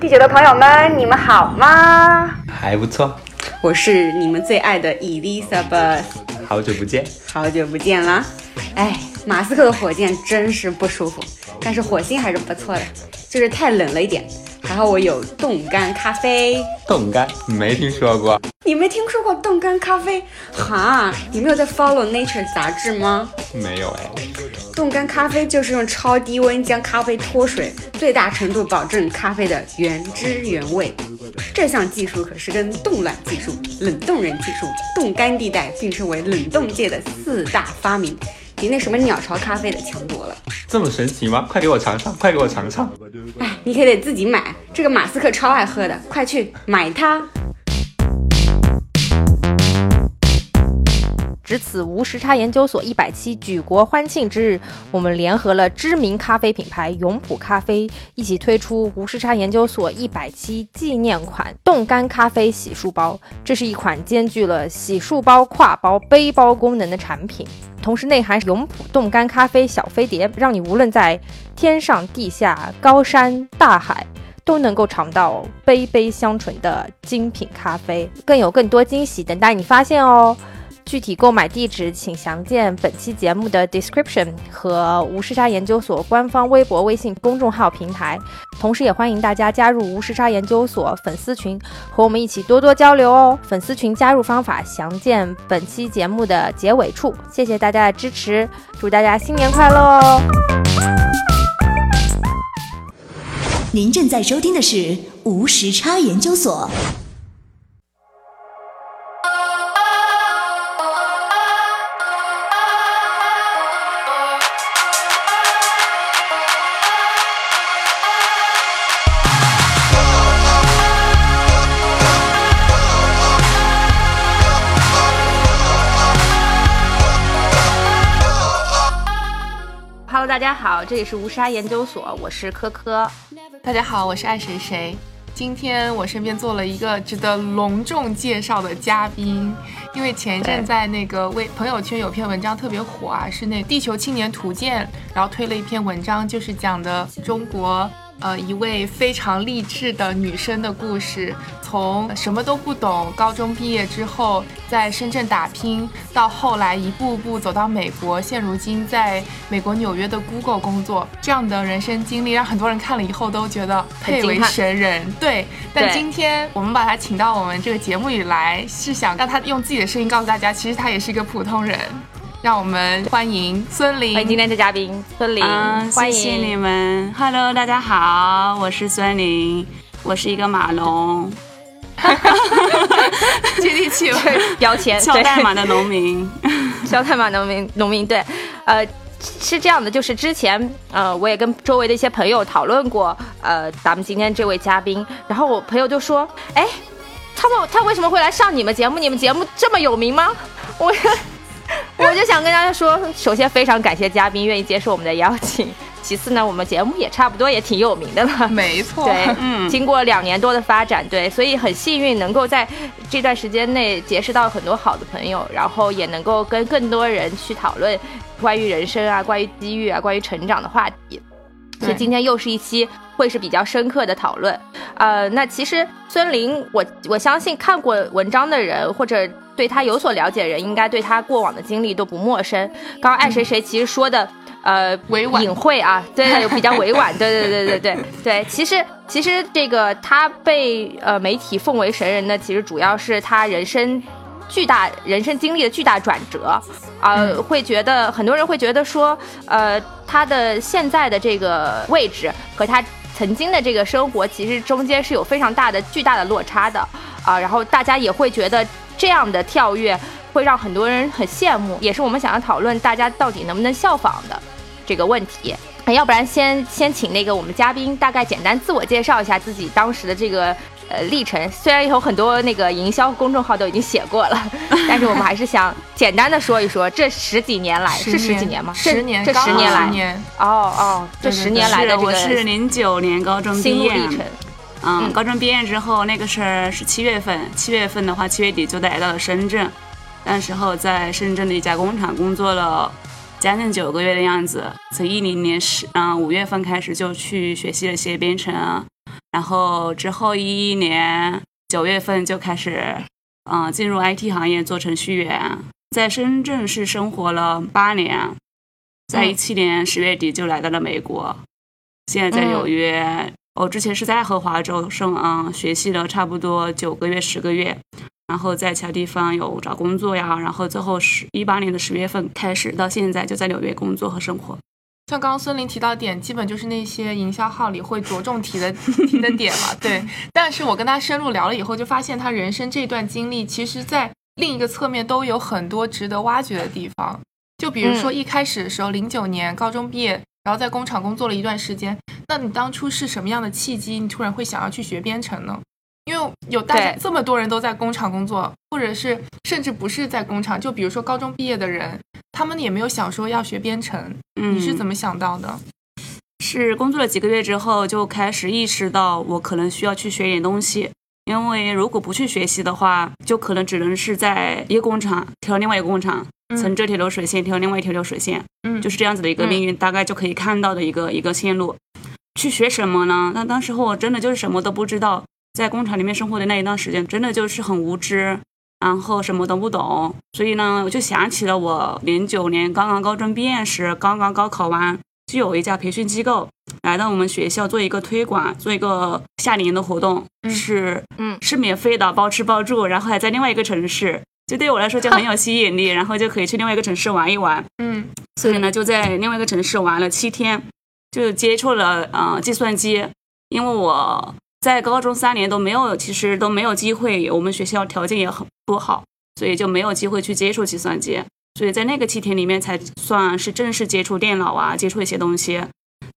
第九的朋友们，你们好吗？还不错，我是你们最爱的 Elizabeth，好久不见。好久不见啦！哎，马斯克的火箭真是不舒服，但是火星还是不错的，就是太冷了一点。还好我有冻干咖啡，冻干没听说过，你没听说过冻干咖啡？哈，你没有在 follow Nature 杂志吗？没有哎。冻干咖啡就是用超低温将咖啡脱水，最大程度保证咖啡的原汁原味。这项技术可是跟冻卵技术、冷冻人技术、冻干地带并称为冷冻界的四大发明，比那什么鸟巢咖啡的强多了。这么神奇吗？快给我尝尝，快给我尝尝。哎，你可得自己买，这个马斯克超爱喝的，快去买它。值此无时差研究所一百期举国欢庆之日，我们联合了知名咖啡品牌永璞咖啡，一起推出无时差研究所一百期纪念款冻干咖啡洗漱包。这是一款兼具了洗漱包、挎包、背包功能的产品，同时内含永璞冻干咖啡小飞碟，让你无论在天上地下、高山大海，都能够尝到杯杯香醇的精品咖啡。更有更多惊喜等待你发现哦！具体购买地址请详见本期节目的 description 和无时差研究所官方微博、微信公众号平台。同时，也欢迎大家加入无时差研究所粉丝群，和我们一起多多交流哦。粉丝群加入方法详见本期节目的结尾处。谢谢大家的支持，祝大家新年快乐哦！您正在收听的是无时差研究所。大家好，这里是无沙研究所，我是科科。大家好，我是爱谁谁。今天我身边坐了一个值得隆重介绍的嘉宾，因为前一阵在那个微朋友圈有篇文章特别火啊，是那《地球青年图鉴》，然后推了一篇文章，就是讲的中国呃一位非常励志的女生的故事，从什么都不懂，高中毕业之后在深圳打拼，到后来一步步走到美国，现如今在美国纽约的 Google 工作，这样的人生经历让很多人看了以后都觉得佩为神人。对，但今天我们把他请到我们这个节目里来，是想让他用自己的声音告诉大家，其实他也是一个普通人。让我们欢迎孙林。欢迎今天的嘉宾孙琳，嗯，欢迎谢你们。Hello，大家好，我是孙林，我是一个马龙，接地气了。标签，敲对代码的农民。肖代码农民农民对，呃，是这样的，就是之前呃，我也跟周围的一些朋友讨论过，呃，咱们今天这位嘉宾，然后我朋友就说，哎，他们他为什么会来上你们节目？你们节目这么有名吗？我 我就想跟大家说，首先非常感谢嘉宾愿意接受我们的邀请，其次呢，我们节目也差不多也挺有名的了，没错，对，嗯。经过两年多的发展，对，所以很幸运能够在这段时间内结识到很多好的朋友，然后也能够跟更多人去讨论关于人生啊、关于机遇啊、关于成长的话题。所以今天又是一期会是比较深刻的讨论。呃，那其实孙林，我我相信看过文章的人或者对他有所了解的人，应该对他过往的经历都不陌生。刚刚爱谁谁其实说的。呃，委婉隐晦啊，对对，比较委婉，对对对对对 对。其实其实这个他被呃媒体奉为神人呢，其实主要是他人生巨大人生经历的巨大转折，呃，会觉得很多人会觉得说，呃，他的现在的这个位置和他曾经的这个生活，其实中间是有非常大的巨大的落差的啊、然后大家也会觉得这样的跳跃会让很多人很羡慕，也是我们想要讨论大家到底能不能效仿的这个问题。要不然先先请那个我们嘉宾大概简单自我介绍一下自己当时的这个呃历程。虽然有很多那个营销公众号都已经写过了，但是我们还是想简单的说一说这十几年来是十几年吗？十年，这十年来哦哦，这十年来的我是零九年高中毕业历程。嗯，嗯高中毕业之后，那个事儿是七月份，七月份的话，七月底就来到了深圳。那时候在深圳的一家工厂工作了将近九个月的样子。从一零年十嗯五月份开始就去学习了一些编程啊，然后之后一一年九月份就开始，嗯、进入 IT 行业做程序员，在深圳市生活了八年，在嗯一七年十月底就来到了美国，现在在纽约。我之前是在爱荷华州生嗯学习了差不多九个月十个月，然后在其他地方有找工作呀，然后最后十一八年的十月份开始到现在就在纽约工作和生活。像刚刚孙林提到点，基本就是那些营销号里会着重提的 提的点嘛，对。但是我跟他深入聊了以后，就发现他人生这段经历，其实在另一个侧面都有很多值得挖掘的地方。就比如说嗯一开始的时候，零九年高中毕业，然后在工厂工作了一段时间，那你当初是什么样的契机，你突然会想要去学编程呢？因为有大家这么多人都在工厂工作，或者是甚至不是在工厂，就比如说高中毕业的人，他们也没有想说要学编程，嗯，你是怎么想到的？是工作了几个月之后，就开始意识到我可能需要去学点东西，因为如果不去学习的话，就可能只能是在一个工厂调另外一个工厂，嗯。乘这条流水线调另外一条流水线，嗯，就是这样子的一个命运，大概就可以看到的一个一个线路。去学什么呢？那当时候我真的就是什么都不知道，在工厂里面生活的那一段时间，真的就是很无知，然后什么都不懂。所以呢，我就想起了我零九年刚刚高中毕业时，刚刚高考完，就有一家培训机构来到我们学校做一个推广，做一个夏令营的活动，嗯是嗯是免费的，包吃包住，然后还在另外一个城市，就对我来说就很有 吸引力，然后就可以去另外一个城市玩一玩。嗯所以呢，就在另外一个城市玩了七天，就接触了呃计算机，因为我在高中三年都没有，其实都没有机会，我们学校条件也很不好，所以就没有机会去接触计算机。所以在那个七天里面，才算是正式接触电脑啊，接触一些东西。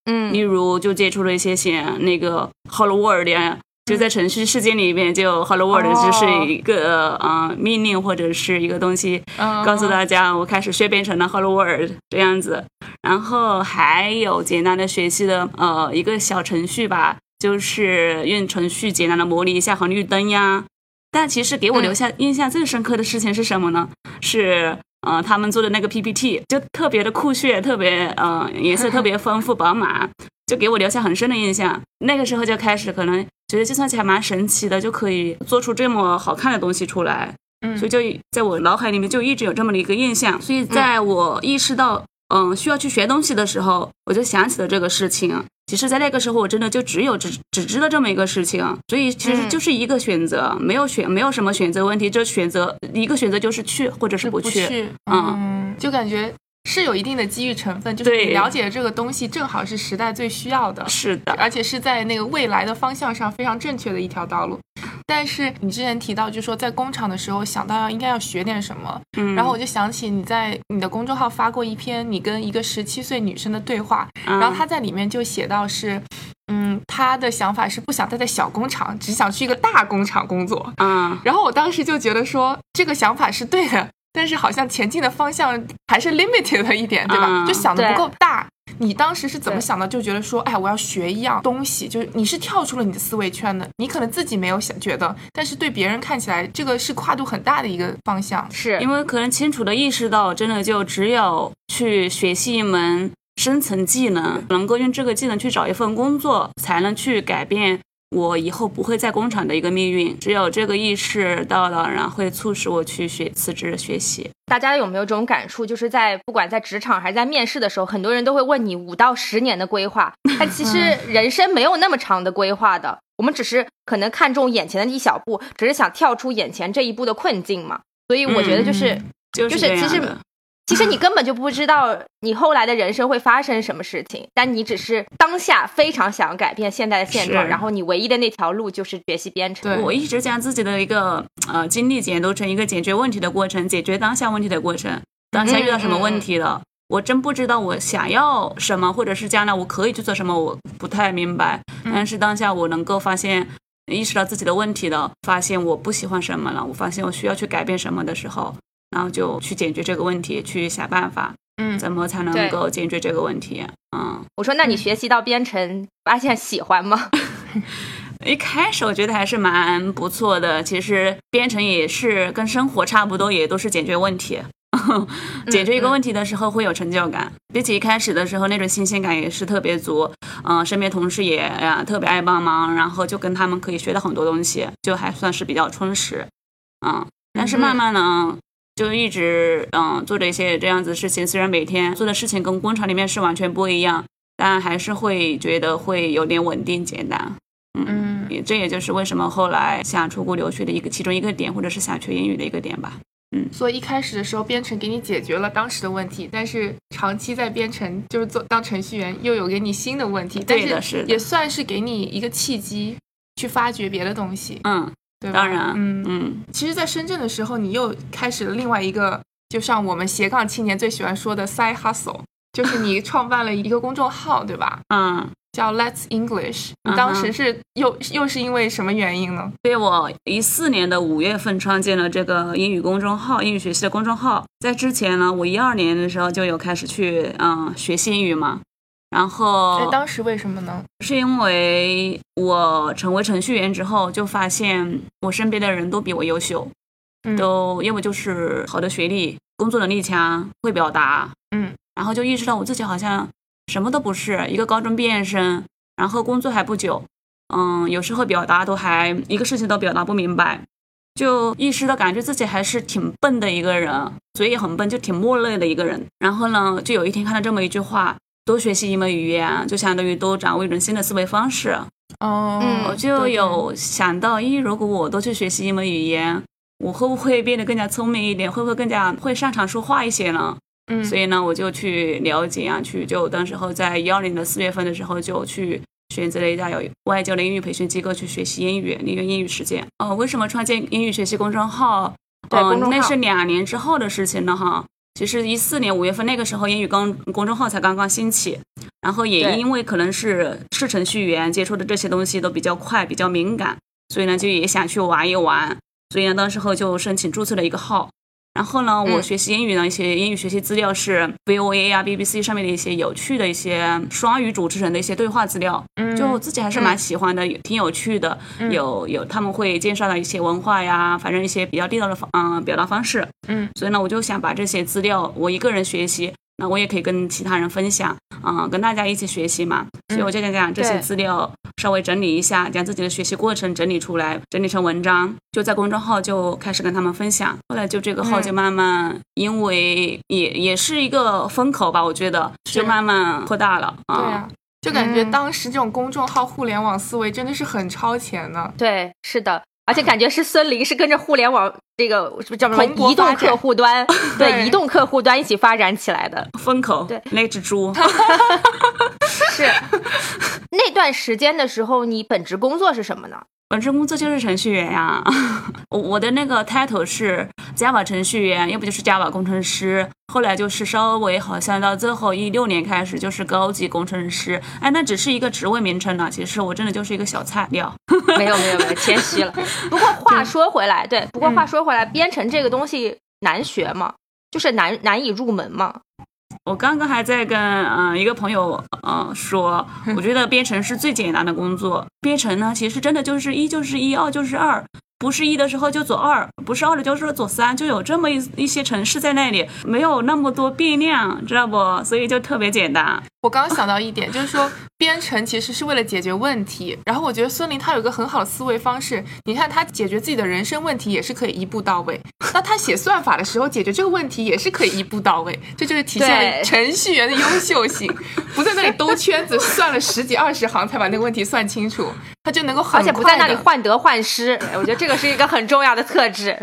嗯例如就接触了一些写那个 Hello World 呀，就在程序世界里面，就 Hello World 哦就是一个呃命令或者是一个东西，嗯，告诉大家我开始学编程了 Hello World 这样子，然后还有简单的学习的呃一个小程序吧，就是用程序简单的模拟一下红绿灯呀。但其实给我留下印象最深刻的事情是什么呢？是呃他们做的那个 PPT 就特别的酷炫，特别呃颜色特别丰富饱满，就给我留下很深的印象。那个时候就开始可能觉得计算机还蛮神奇的，就可以做出这么好看的东西出来。嗯所以就在我脑海里面就一直有这么的一个印象。所以在我意识到嗯需要去学东西的时候，我就想起了这个事情。其实，在那个时候，我真的就只有只只知道这么一个事情，所以其实嗯就是一个选择，没有选没有什么选择问题，就选择一个选择就是去或者是不不去。嗯嗯就感觉是有一定的机遇成分，就是你了解这个东西正好是时代最需要的，是的，而且是在那个未来的方向上非常正确的一条道路。但是你之前提到，就是说在工厂的时候想到要应该要学点什么，嗯，然后我就想起你在你的公众号发过一篇你跟一个十七岁女生的对话，嗯，然后她在里面就写到是，嗯，她的想法是不想待在小工厂，只想去一个大工厂工作。嗯然后我当时就觉得说这个想法是对的，但是好像前进的方向还是 limited 了一点，对吧？嗯就想的不够大。你当时是怎么想的？就觉得说，哎，我要学一样东西，就是你是跳出了你的思维圈的，你可能自己没有想觉得，但是对别人看起来，这个是跨度很大的一个方向。是因为可能清楚的意识到，真的就只有去学习一门深层技能，能够用这个技能去找一份工作，才能去改变我以后不会在工厂的一个命运。只有这个意识到了，然后会促使我去学辞职学习。大家有没有这种感触？就是在不管在职场还是在面试的时候，很多人都会问你五到十年的规划，但其实人生没有那么长的规划的。我们只是可能看重眼前的一小步，只是想跳出眼前这一步的困境嘛。所以我觉得就是，嗯就是其实其实你根本就不知道你后来的人生会发生什么事情，但你只是当下非常想要改变现在的现状，然后你唯一的那条路就是学习编程。对我一直将自己的一个呃经历解读成一个解决问题的过程，解决当下问题的过程。当下遇到什么问题了，我真不知道我想要什么，或者是将来我可以去做什么，我不太明白。但是当下我能够发现，意识到自己的问题了，发现我不喜欢什么了，我发现我需要去改变什么的时候，然后就去解决这个问题，去想办法，嗯，怎么才能够解决这个问题。嗯，我说，那你学习到编程，发现喜欢吗？一开始我觉得还是蛮不错的。其实编程也是跟生活差不多，也都是解决问题。解决一个问题的时候会有成就感，比起一开始的时候那种新鲜感也是特别足。嗯、身边同事也呀特别爱帮忙，然后就跟他们可以学到很多东西，就还算是比较充实。嗯，但是慢慢呢。就一直嗯做着一些这样子的事情，虽然每天做的事情跟工厂里面是完全不一样，但还是会觉得会有点稳定简单。嗯也这也就是为什么后来想出国留学的一个其中一个点，或者是想学英语的一个点吧。嗯所以一开始的时候，编程给你解决了当时的问题，但是长期在编程就是做当程序员，又有给你新的问题，但对的是也算是给你一个契机去发掘别的东西，嗯，对吧？当然，嗯嗯，其实，在深圳的时候，你又开始了另外一个，就像我们斜杠青年最喜欢说的 side hustle，就是你创办了一个公众号，对吧？嗯，叫 Let's English。你当时是又又是因为什么原因呢？对我一四年的五月份创建了这个英语公众号，英语学习的公众号。在之前呢，我一二年的时候就有开始去嗯学习英语嘛，然哎，后当时为什么呢？是因为我成为程序员之后，就发现我身边的人都比我优秀，嗯都要么就是好的学历，工作能力强，会表达，嗯，然后就意识到我自己好像什么都不是，一个高中毕业生，然后工作还不久，嗯，有时候表达都还一个事情都表达不明白，就意识到感觉自己还是挺笨的一个人，嘴也很笨，就挺木讷的一个人。然后呢，就有一天看到这么一句话。多学习一门语言，就相当于多掌握一种新的思维方式。哦，嗯我就有想到，咦，如果我多去学习一门语言，我会不会变得更加聪明一点？会不会更加会擅长说话一些呢？嗯，所以呢，我就去了解啊，去就当时候在幺零的四月份的时候，就去选择了一家有外教的英语培训机构去学习英语，利用英语实践。哦，为什么创建英语学习公众号？哦那是两年之后的事情了哈。其实一四年五月份那个时候，英语公公众号才刚刚兴起，然后也因为可能是是程序员接触的这些东西都比较快，比较敏感，所以呢就也想去玩一玩，所以呢当时候就申请注册了一个号。然后呢，我嗯。学习英语呢，一些英语学习资料是 VOA 啊、BBC 上面的一些有趣的一些双语主持人的一些对话资料，嗯。就自己还是蛮喜欢的，嗯挺有趣的，有有他们会介绍的一些文化呀，反正一些比较地道的方嗯、表达方式，嗯，所以呢，我就想把这些资料我一个人学习，那我也可以跟其他人分享，嗯、跟大家一起学习嘛，所以我就想讲这些资料稍微整理一下，将自己的学习过程整理出来，整理成文章，就在公众号就开始跟他们分享。后来就这个号就慢慢，因为也也是一个风口吧，我觉得就慢慢扩大了对啊，就感觉嗯当时这种公众号互联网思维真的是很超前的。对，是的，而且感觉是孙林是跟着互联网这个叫什么移动客户端，对对移动客户端一起发展起来的。风口，对那只猪。是那段时间的时候，你本职工作是什么呢？本职工作就是程序员呀，我 我的那个 title 是 Java 程序员，要不就是 Java 工程师。后来就是稍微好像到最后一六年开始就是高级工程师，哎，那只是一个职位名称呢。其实我真的就是一个小菜鸟。没有没有没有，谦虚了。不过话说回来，对，不过话说回来，编程这个东西难学吗？就是难难以入门吗？我刚刚还在跟嗯、呃一个朋友呃说，我觉得编程是最简单的工作。编程呢，其实真的就是一就是一，二就是二，不是一的时候就走二，不是二的就是走三，就有这么一一些城市在那里，没有那么多变量，知道不？所以就特别简单。我刚刚想到一点，就是说编程其实是为了解决问题。然后我觉得孙林他有一个很好的思维方式，你看他解决自己的人生问题也是可以一步到位。那他写算法的时候解决这个问题也是可以一步到位，这就是体现了程序员的优秀性，不在那里兜圈子算了十几二十行才把那个问题算清楚，他就能够很而且不在那里患得患失，哎我觉得这个是一个很重要的特质。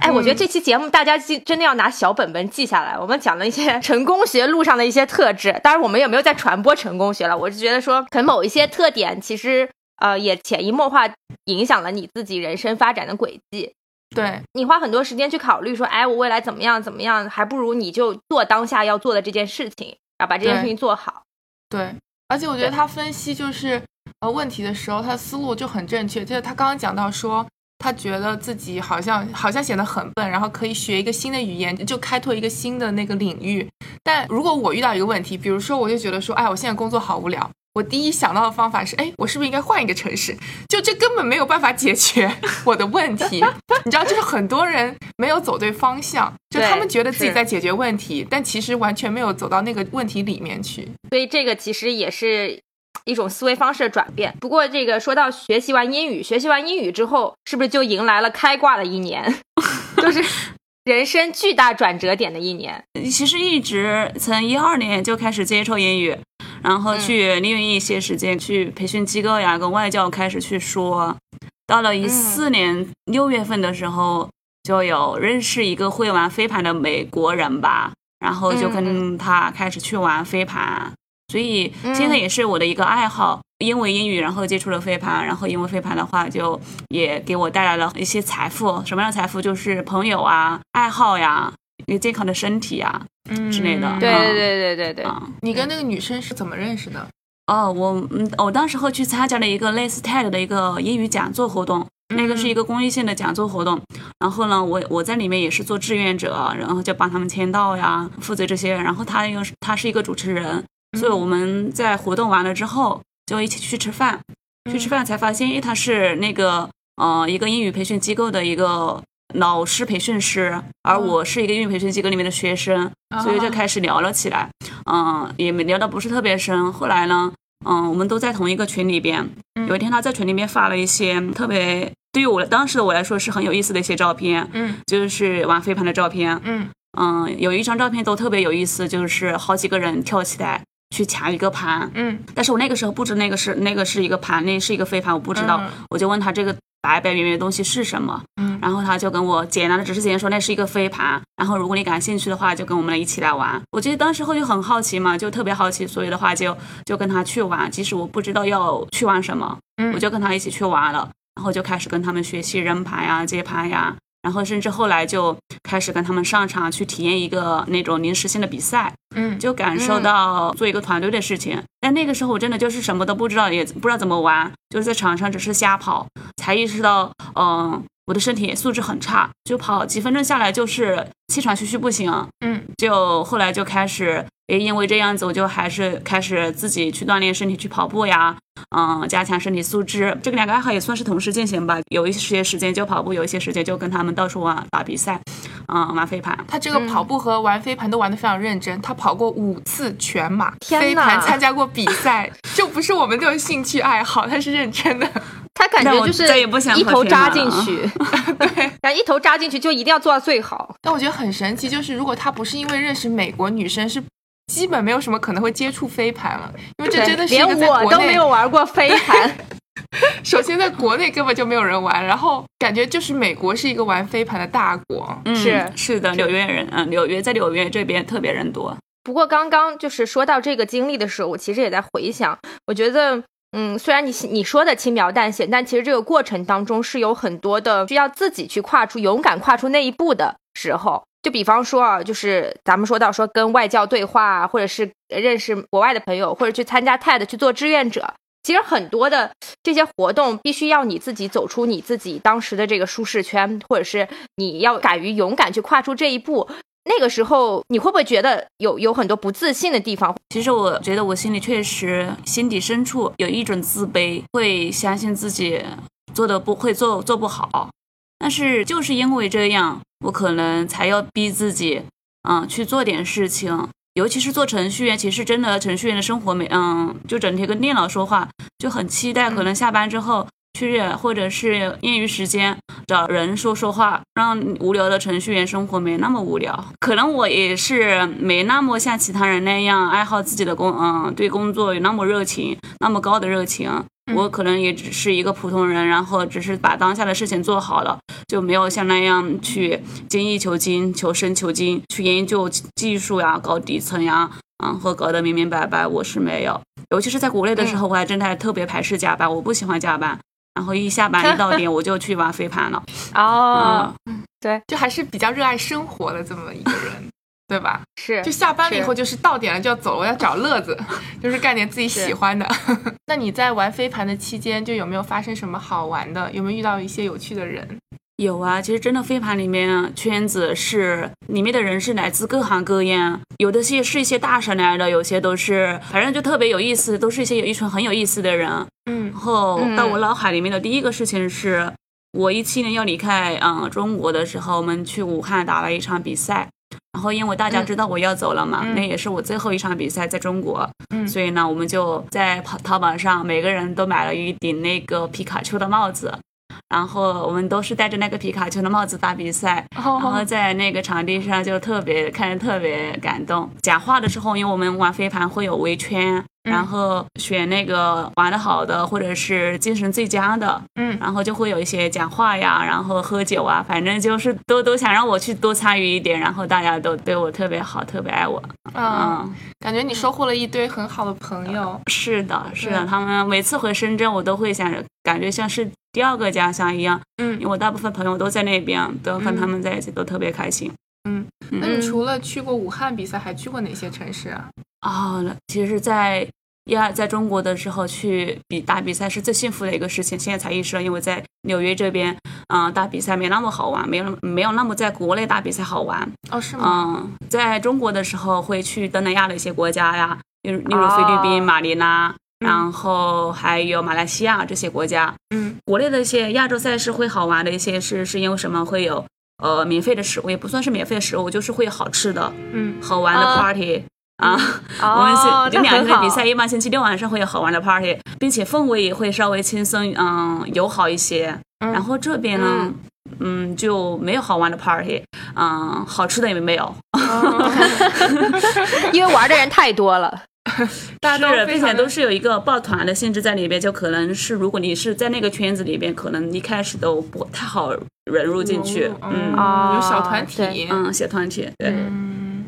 哎，我觉得这期节目大家记真的要拿小本本记下来。我们讲了一些 成功学路上的一些特质，当然我们也没有在传播成功学了。我是觉得说，可能某一些特点其实呃也潜移默化影响了你自己人生发展的轨迹。对你花很多时间去考虑说，哎，我未来怎么样怎么样，还不如你就做当下要做的这件事情，然后把这件事情做好。对，而且我觉得他分析就是呃问题的时候，他的思路就很正确。就是他刚刚讲到说，他觉得自己好像好像显得很笨，然后可以学一个新的语言，就开拓一个新的那个领域。但如果我遇到一个问题，比如说我就觉得说，哎，我现在工作好无聊。我第一想到的方法是，哎，我是不是应该换一个城市？就这根本没有办法解决 我的问题。你知道，就是很多人没有走对方向，就他们觉得自己在解决问题，但其实完全没有走到那个问题里面去。所以这个其实也是一种思维方式的转变。不过这个说到学习完英语，学习完英语之后，是不是就迎来了开挂的一年？就是人生巨大转折点的一年。其实一直从一二年就开始接触英语，然后去利用一些时间去培训机构呀，跟外教开始去说。到了一四年六月份的时候，就有认识一个会玩飞盘的美国人吧，然后就跟他开始去玩飞盘，所以现在也是我的一个爱好。因为英语，然后接触了飞盘，然后因为飞盘的话，就也给我带来了一些财富。什么样的财富？就是朋友啊、爱好呀、一个健康的身体呀嗯之类的。对嗯对对对对对，啊。你跟那个女生是怎么认识的？哦，我嗯，我当时候去参加了一个类似 TED 的一个英语讲座活动，那个是一个公益性的讲座活动。然后呢，我我在里面也是做志愿者，然后就帮他们签到呀，负责这些。然后他又是他是一个主持人，所以我们在活动完了之后就一起去吃饭。去吃饭才发现，因为，他是那个呃一个英语培训机构的一个老师培训师，而我是一个英语培训机构里面的学生，所以就开始聊了起来。嗯，也没聊的不是特别深。后来呢，嗯，我们都在同一个群里边。有一天他在群里面发了一些特别对于我当时的我来说是很有意思的一些照片，嗯就是玩飞盘的照片。嗯嗯，有一张照片都特别有意思，就是好几个人跳起来去抢一个盘。嗯但是我那个时候不知那个是那个是一个盘，那是一个飞盘，我不知道，嗯我就问他这个白白圆圆的东西是什么，嗯然后他就跟我简单的只是简单说那是一个飞盘，然后如果你感兴趣的话，就跟我们一起来玩。我记得当时候就很好奇嘛，就特别好奇，所以的话就就跟他去玩，即使我不知道要去玩什么，嗯我就跟他一起去玩了，然后就开始跟他们学习扔盘呀、接盘呀。然后甚至后来就开始跟他们上场去体验一个那种临时性的比赛，嗯就感受到做一个团队的事情。但那个时候我真的就是什么都不知道，也不知道怎么玩，就是在场上只是瞎跑，才意识到，嗯、我的身体素质很差，就跑几分钟下来就是气喘吁吁不行。嗯就后来就开始，诶，因为这样子，我就还是开始自己去锻炼身体，去跑步呀，嗯，加强身体素质。这个两个爱好也算是同时进行吧，有一些时间就跑步，有一些时间就跟他们到处玩打比赛，嗯，玩飞盘。他这个跑步和玩飞盘都玩得非常认真，他跑过五次全马，天飞盘参加过比赛，就不是我们这种兴趣爱好，他是认真的。他感觉就是再也不想一头扎进去，对，然后一头扎进去就一定要做到最好。但我觉得很神奇，就是如果他不是因为认识美国女生，是基本没有什么可能会接触飞盘了，因为这真的是连我都没有玩过飞盘，首先在国内根本就没有人玩，然后感觉就是美国是一个玩飞盘的大国。嗯，是是的，纽约人，嗯，纽约在纽约这边特别人多。不过刚刚就是说到这个经历的时候，我其实也在回想，我觉得，嗯，虽然你你说的轻描淡写，但其实这个过程当中是有很多的需要自己去跨出、勇敢跨出那一步的时候。就比方说啊，就是咱们说到说跟外教对话，或者是认识国外的朋友，或者去参加 TED 去做志愿者。其实很多的这些活动必须要你自己走出你自己当时的这个舒适圈，或者是你要敢于勇敢去跨出这一步。那个时候你会不会觉得有有很多不自信的地方？其实我觉得我心里确实心底深处有一种自卑，会相信自己做的不会做做不好。但是就是因为这样，我可能才要逼自己，嗯，去做点事情。尤其是做程序员，其实真的程序员的生活没，嗯，就整天跟电脑说话，就很期待可能下班之后去，或者是业余时间找人说说话，让无聊的程序员生活没那么无聊。可能我也是没那么像其他人那样爱好自己的工，嗯，对工作有那么热情，那么高的热情。我可能也只是一个普通人，然后只是把当下的事情做好了，就没有像那样去精益求精、求深求精，去研究技术呀、搞底层呀，嗯，和搞得明明白白。我是没有，尤其是在国内的时候，我还真的还特别排斥加班，我不喜欢加班。然后一下班一到点，我就去玩飞盘了。哦，嗯，就还是比较热爱生活的这么一个人，对吧？是就下班了以后，就是到点了就要走了，我要找乐子，就是干点自己喜欢的。那你在玩飞盘的期间，就有没有发生什么好玩的？有没有遇到一些有趣的人？有啊，其实真的飞盘里面圈子是里面的人是来自各行各业，有的些是一些大神来的，有些都是反正就特别有意思，都是一些有一群很有意思的人。嗯然后嗯到我脑海里面的第一个事情是，我一七年要离开嗯中国的时候，我们去武汉打了一场比赛。然后因为大家知道我要走了嘛，嗯。那也是我最后一场比赛在中国，嗯。所以呢，我们就在淘淘宝上每个人都买了一顶那个皮卡丘的帽子，然后我们都是戴着那个皮卡丘的帽子打比赛，然后哦，在那个场地上就特别看着特别感动。讲话的时候，因为我们玩飞盘会有围圈，嗯然后选那个玩的好的或者是精神最佳的，嗯然后就会有一些讲话呀，然后喝酒啊，反正就是都都想让我去多参与一点，然后大家都对我特别好，特别爱我。嗯，嗯，感觉你收获了一堆很好的朋友。是的，是的，他们每次回深圳，我都会想着，感觉像是第二个家乡一样，嗯因为我大部分朋友都在那边，都跟他们在一起，都特别开心。嗯，那你除了去过武汉比赛，还去过哪些城市啊？哦，其实，在亚在中国的时候去比打比赛是最幸福的一个事情。现在才意识到，因为在纽约这边，嗯、打比赛没那么好玩，没有那么没有那么在国内打比赛好玩。哦，是吗？嗯，在中国的时候会去东南亚的一些国家呀，例如例如菲律宾、哦马尼拉，嗯然后还有马来西亚这些国家。嗯国内的一些亚洲赛事会好玩的一些是是因为什么？会有呃免费的食物，也不算是免费的食物，就是会有好吃的、嗯好玩的啊 party。啊，哦 我们是有两很好天比赛，一般星期六晚上会有好玩的 party，并且氛围也会稍微轻松，嗯，友好一些。嗯然后这边呢，嗯，就没有好玩的 party，嗯，好吃的也没有。因为玩的人太多了。大家是，并且都是有一个抱团的性质在里边，就可能是如果你是在那个圈子里边，可能一开始都不太好融入进去。嗯啊有小团体。嗯，小团体对。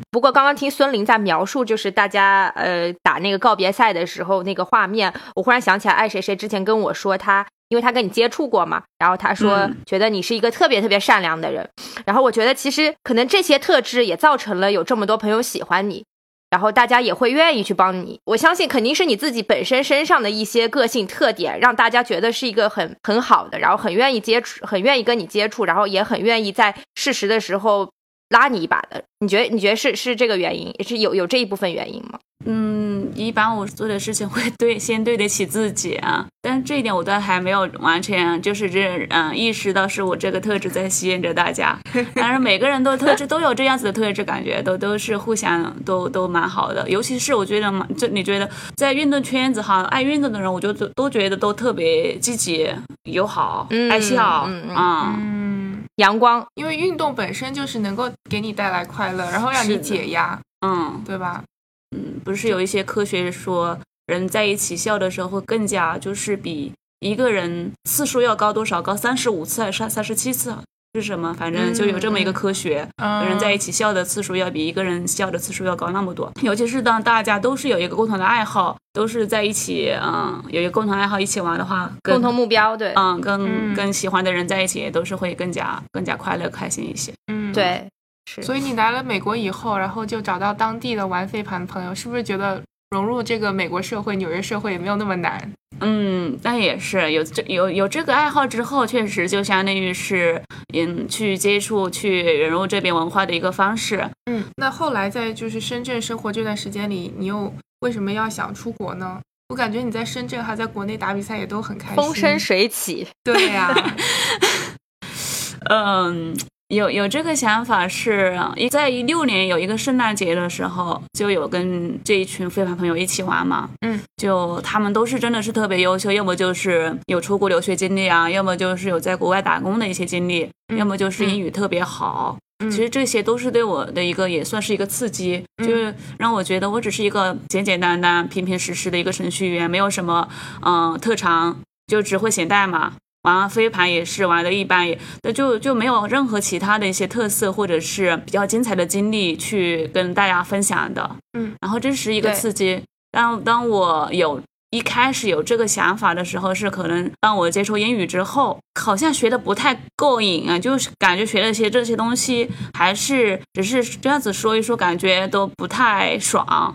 嗯不过刚刚听孙林在描述，就是大家呃打那个告别赛的时候那个画面，我忽然想起来，爱谁谁之前跟我说他，因为他跟你接触过嘛，然后他说嗯觉得你是一个特别特别善良的人，然后我觉得其实可能这些特质也造成了有这么多朋友喜欢你。然后大家也会愿意去帮你，我相信肯定是你自己本身身上的一些个性特点，让大家觉得是一个很很好的，然后很愿意接触，很愿意跟你接触，然后也很愿意在适时的时候拉你一把的。你觉得你觉得是是这个原因，也是有有这一部分原因吗？嗯，一般我做的事情会对先对得起自己啊，但是这一点我都还没有完全就是这嗯意识到是我这个特质在吸引着大家。当然每个人都特质都有这样子的特质，感觉都都是互相都都蛮好的。尤其是我觉得嘛，就你觉得在运动圈子哈，爱运动的人，我就都都觉得都特别积极、友好、嗯爱笑啊。嗯，阳光，因为运动本身就是能够给你带来快乐，然后让你解压，嗯对吧？嗯，不是有一些科学说，人在一起笑的时候会更加就是比一个人次数要高多少？高三十五次还是三三十七次？是什么？反正就有这么一个科学，嗯，人在一起笑的次数要比一个人笑的次数要高那么多。尤其是当大家都是有一个共同的爱好，都是在一起，嗯，有一个共同爱好一起玩的话，共同目标，对，嗯，跟嗯跟喜欢的人在一起，都是会更加更加快乐开心一些。嗯，。对，是。所以你来了美国以后，然后就找到当地的玩飞盘的朋友，是不是觉得融入这个美国社会、纽约社会也没有那么难？嗯，那也是有这有有这个爱好之后，确实就相当于是嗯去接触、去融入这边文化的一个方式。嗯，那后来在就是深圳生活这段时间里，你又为什么要想出国呢？我感觉你在深圳还在国内打比赛也都很开心，风生水起，对呀、嗯，有有这个想法是一在一六年有一个圣诞节的时候，就有跟这一群非凡朋友一起玩嘛。嗯，就他们都是真的是特别优秀，要么就是有出国留学经历啊，要么就是有在国外打工的一些经历，嗯要么就是英语特别好。嗯其实这些都是对我的一个，也算是一个刺激，嗯就是让我觉得我只是一个简简单单、平平实实的一个程序员，没有什么嗯、呃特长，就只会写代码。玩飞盘也是玩的一般，也就就没有任何其他的一些特色或者是比较精彩的经历去跟大家分享的。嗯，然后这是一个刺激。当当我有一开始有这个想法的时候，是可能当我接触英语之后，好像学的不太过瘾啊，就是感觉学了些这些东西，还是只是这样子说一说，感觉都不太爽。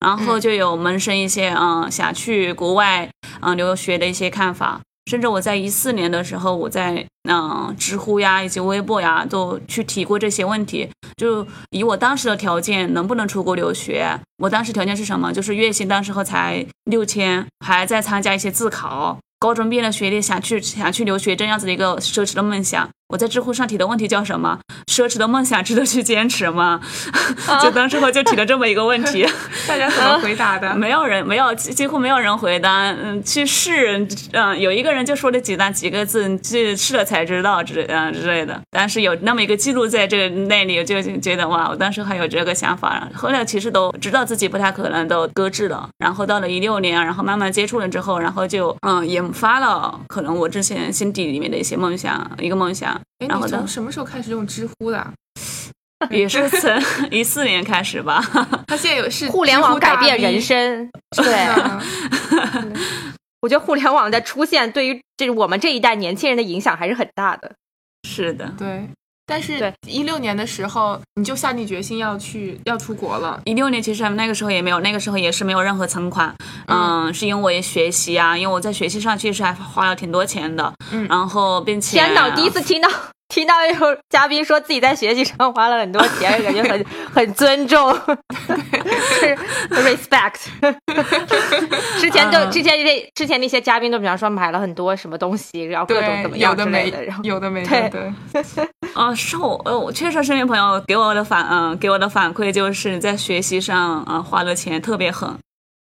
然后就有萌生一些嗯想去国外嗯留学的一些看法。甚至我在一四年的时候，我在嗯、知乎呀以及微博呀都去提过这些问题。就以我当时的条件，能不能出国留学？我当时条件是什么？就是月薪当时候才六千，还在参加一些自考。高中毕业的学历想去想去留学这样子的一个奢侈的梦想，我在知乎上提的问题叫什么？奢侈的梦想值得去坚持吗？就当时我就提了这么一个问题。大家怎么回答的？没有人，没有几几乎没有人回答。嗯，去试，嗯，有一个人就说了几单几个字，去试了才知道之嗯之类的。但是有那么一个记录在这个那里，就就觉得哇，我当时还有这个想法。后来其实都知道自己不太可能，都搁置了。然后到了一六年，然后慢慢接触了之后，然后就嗯引发了可能我之前心底里面的一些梦想，一个梦想。哎，然后呢你从，什么时候开始用知乎的？也是从 一四年开始吧。他现在有是互联网改变人生，对。嗯我觉得互联网的出现对于这我们这一代年轻人的影响还是很大的。是的。对。但是对，一六年的时候，你就下定决心要去要出国了。一六年其实那个时候也没有，那个时候也是没有任何存款，嗯，是因为我学习啊，因为我在学习上其实还花了挺多钱的，嗯。然后并且天哪，第一次听到听到有嘉宾说自己在学习上花了很多钱，感觉很很尊重，是 respect。之前都之前这之前那些嘉宾都比方说买了很多什么东西，然后各种怎么对，有的没样之类的，然后有的没的，对，哦，是我，呃，我确实身边朋友给我的反，嗯、给我的反馈就是在学习上，啊、花的钱特别狠，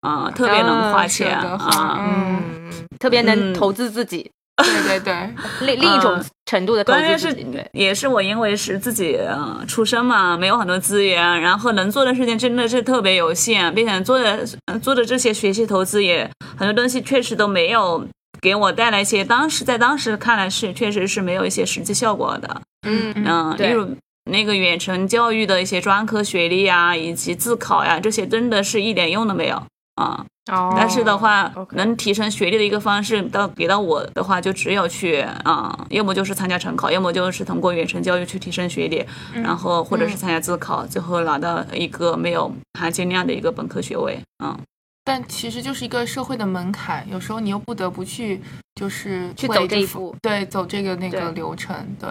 啊、特别能花钱啊。嗯，嗯，特别能嗯。投资自己，对对对，另另一种程度的投关键是。也是我因为是自己呃出生嘛，没有很多资源，然后能做的事情真的是特别有限，并且做的呃做的这些学习投资也很多东西确实都没有给我带来一些当时在当时看来是确实是没有一些实际效果的。嗯嗯例如那个远程教育的一些专科学历啊，以及自考呀，这些真的是一点用都没有啊。哦但是的话能提升学历的一个方式，到给到我的话，就只有去啊、要么就是参加成考，要么就是通过远程教育去提升学历，然后或者是参加自考，最后拿到一个没有含金量的一个本科学位。嗯，但其实就是一个社会的门槛，有时候你又不得不去，就是去走这一步对，走这个那个流程，对。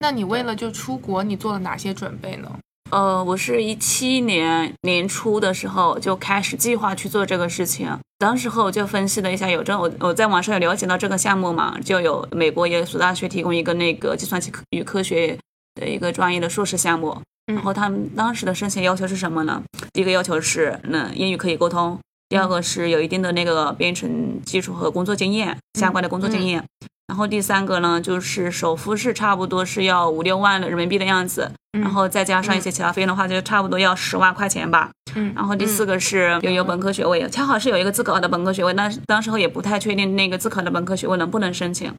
那你为了就出国，你做了哪些准备呢？呃，我是一七年年初的时候就开始计划去做这个事情。当时候就分析了一下，有这我我在网上有了解到这个项目嘛，就有美国耶鲁大学提供一个那个计算机科与科学的一个专业的硕士项目。然后他们当时的申请要求是什么呢？第一个要求是，那英语可以沟通；第二个是有一定的那个编程技术和工作经验，相关的工作经验。然后第三个呢，就是首付是差不多是要五六万的人民币的样子，嗯然后再加上一些其他费用的话，就差不多要十万块钱吧。嗯然后第四个是有有本科学位，恰好是有一个自考的本科学位，但是当时候也不太确定那个自考的本科学位能不能申请。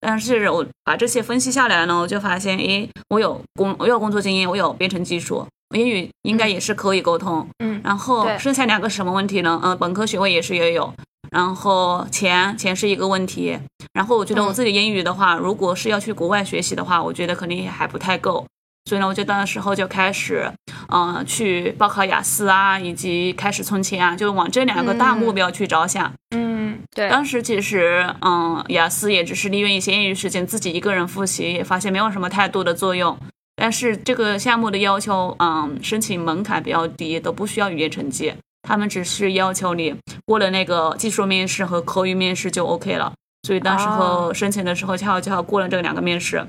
但是我把这些分析下来呢，我就发现，诶，我有工我有工作经验，我有编程技术，英语应该也是可以沟通。嗯然后剩下两个什么问题呢？嗯、本科学位也是也有，然后钱钱是一个问题。然后我觉得我自己英语的话，如果是要去国外学习的话，我觉得肯定也还不太够。所以呢，我就当时候就开始，嗯、去报考雅思啊，以及开始存钱啊，就往这两个大目标去着想。嗯对，当时其实，嗯，雅思也只是利用一些业余时间自己一个人复习，也发现没有什么太多的作用。但是这个项目的要求，嗯，申请门槛比较低，都不需要语言成绩，他们只是要求你过了那个技术面试和口语面试就 OK 了。所以当时候申请的时候，恰好恰好过了这两个面试。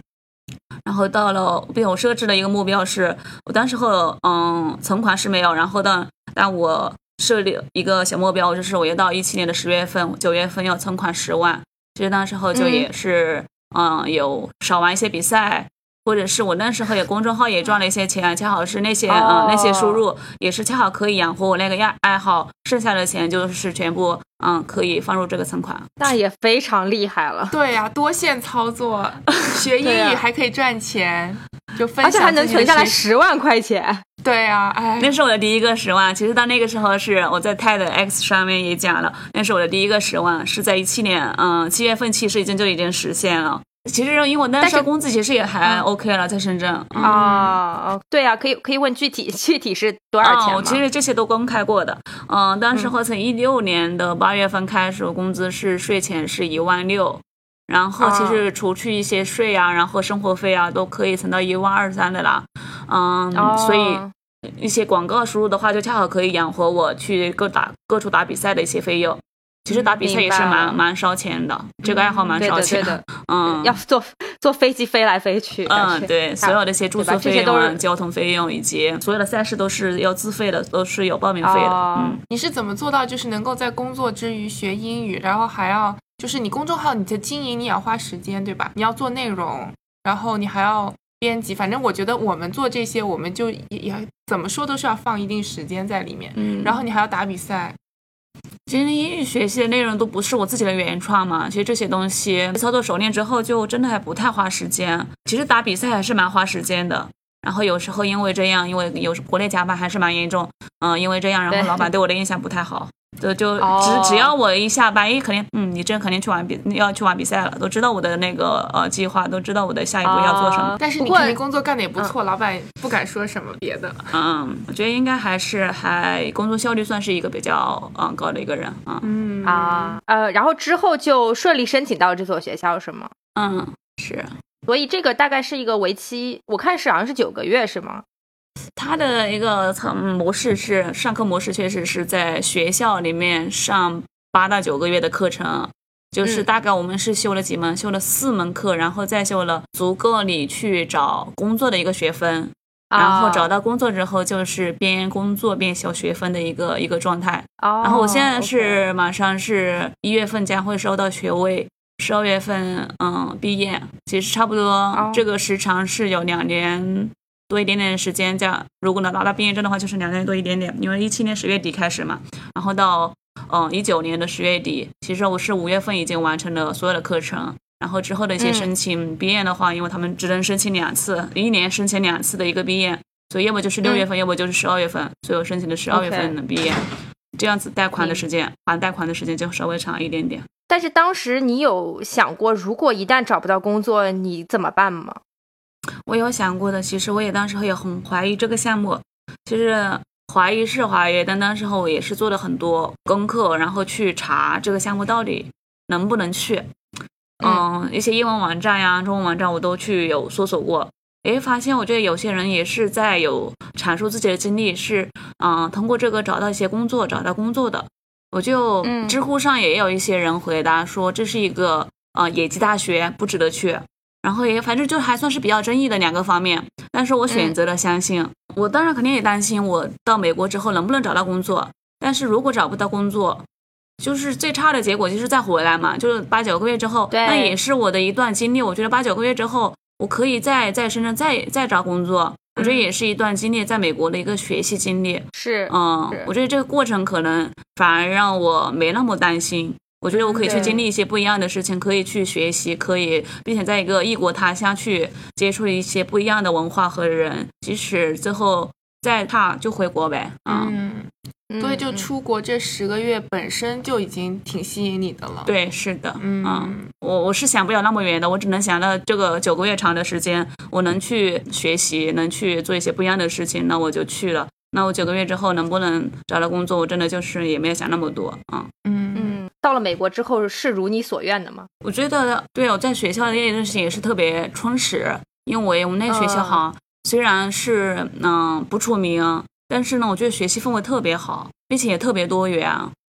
然后到了，并我设置的一个目标是，我当时候嗯存款是没有，然后但但我设立一个小目标，就是我要到一七年的十月份、九月份要存款十万。其实那时候就也是嗯有少玩一些比赛，或者是我那时候也公众号也赚了一些钱，恰好是那些哦嗯那些收入也是恰好可以养活我那个爱爱好，剩下的钱就是全部嗯可以放入这个存款。那也非常厉害了，对呀、多线操作，学 英语还可以赚钱，就分而且还能存下来十万块钱。对呀、哎，那是我的第一个十万。其实到那个时候是我在 TED X 上面也讲了，那是我的第一个十万，是在一七年，嗯，七月份其实已经就已经实现了。其实因为我那时候但是工资其实也还 OK 了，在深圳。嗯啊、哦，对啊，可以可以问具体 具体是多少钱吗？哦，其实这些都公开过的。嗯、当时候从一六年的八月份开始，我工资是税前是一万六，然后其实除去一些税啊，然后生活费啊，都可以存到一万二三的啦。嗯，哦所以一些广告收入的话，就恰好可以养活我去各打各处打比赛的一些费用。其实打比赛也是蛮蛮烧钱的，这个爱好蛮烧钱对的，嗯，要坐坐飞机飞来飞去。嗯，对，所有的一些住宿费用啊、这些都交通费用以及所有的赛事都是要自费的，都是有报名费的。哦嗯，你是怎么做到就是能够在工作之余学英语，然后还要就是你公众号你的经营你也要花时间对吧？你要做内容，然后你还要编辑，反正我觉得我们做这些，我们就也也怎么说都是要放一定时间在里面，嗯然后你还要打比赛，其实英语学习的内容都不是我自己的原创嘛，其实这些东西操作熟练之后，就真的还不太花时间。其实打比赛还是蛮花时间的。然后有时候因为这样，因为有时国内加班还是蛮严重，嗯、因为这样，然后老板对我的印象不太好，就就只、哦只要我一下班，一肯定，嗯，你这肯定去玩比要去玩比赛了，都知道我的那个呃计划，都知道我的下一步要做什么。但是你肯定工作干的也不错，老板不敢说什么别的。嗯，我觉得应该还是还工作效率算是一个比较嗯高的一个人啊。嗯啊，呃，然后之后就顺利申请到这所学校是吗？嗯，是。所以这个大概是一个为期，我看是好像是九个月是吗？它的一个层模式是上课模式，确实是在学校里面上八到九个月的课程，就是嗯。大概我们是修了几门，修了四门课，然后再修了足够你去找工作的一个学分，然后找到工作之后就是边工作边修学分的一个一个状态。哦，然后我现在是马上是一月份将会收到学位，十二月份嗯毕业，其实差不多这个时长是有两年多一点点的时间。这样如果能拿到毕业证的话，就是两年多一点点，因为一七年十月底开始嘛，然后到嗯一九年的十月底，其实我是五月份已经完成了所有的课程。然后之后的一些嗯申请毕业的话，因为他们只能申请两次，一年申请两次的一个毕业，所以要么就是六月份，要么就是十二月份，所以我申请的十二月份的毕业。这样子贷款的时间，还贷款的时间就稍微长一点点。但是当时你有想过，如果一旦找不到工作，你怎么办吗？我有想过的，其实我也当时也很怀疑这个项目，其实怀疑是怀疑，但当时候我也是做了很多功课，然后去查这个项目到底能不能去。嗯，一些英文网站呀、中文网站我都去有搜索过。诶，发现我觉得有些人也是在有阐述自己的经历，是嗯通过这个找到一些工作，找到工作的。我就嗯知乎上也有一些人回答说这是一个呃野鸡大学，不值得去。然后也反正就还算是比较争议的两个方面，但是我选择了相信。我当然肯定也担心我到美国之后能不能找到工作，但是如果找不到工作，就是最差的结果就是再回来嘛，就是八九个月之后，那也是我的一段经历。我觉得八九个月之后，我可以在在深圳再再找工作，我觉得也是一段经历，在美国的一个学习经历。是，嗯，我觉得这个过程可能反而让我没那么担心。我觉得我可以去经历一些不一样的事情，可以去学习，可以，并且在一个异国他乡去接触一些不一样的文化和人，即使最后再差就回国呗。啊、嗯，嗯所以就嗯出国这十个月本身就已经挺吸引你的了。，对，是的，嗯我我是想不了那么远的，我只能想到这个九个月长的时间，我能去学习，能去做一些不一样的事情，那我就去了。那我九个月之后能不能找到工作，我真的就是也没有想那么多啊。嗯嗯，到了美国之后是如你所愿的吗？我觉得对我在学校的那段时间也是特别充实，因为我们那个学校哈，虽然是嗯、不出名，但是呢，我觉得学习氛围特别好，并且也特别多元。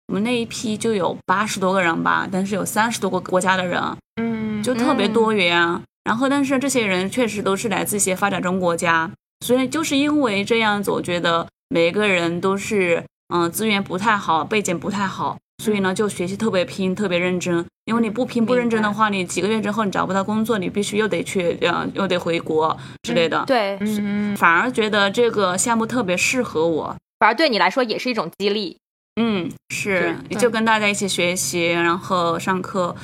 我们那一批就有八十多个人吧，但是有三十多个国家的人，嗯，就特别多元。然后，但是这些人确实都是来自一些发展中国家，所以就是因为这样子，我觉得每个人都是嗯、资源不太好，背景不太好，所以呢就学习特别拼，特别认真。因为你不拼不认真的话，你几个月之后你找不到工作，你必须又得去呃又得回国之类的。对，嗯反而觉得这个项目特别适合我。反而对你来说也是一种激励。嗯，是，对就跟大家一起学习，然后上课，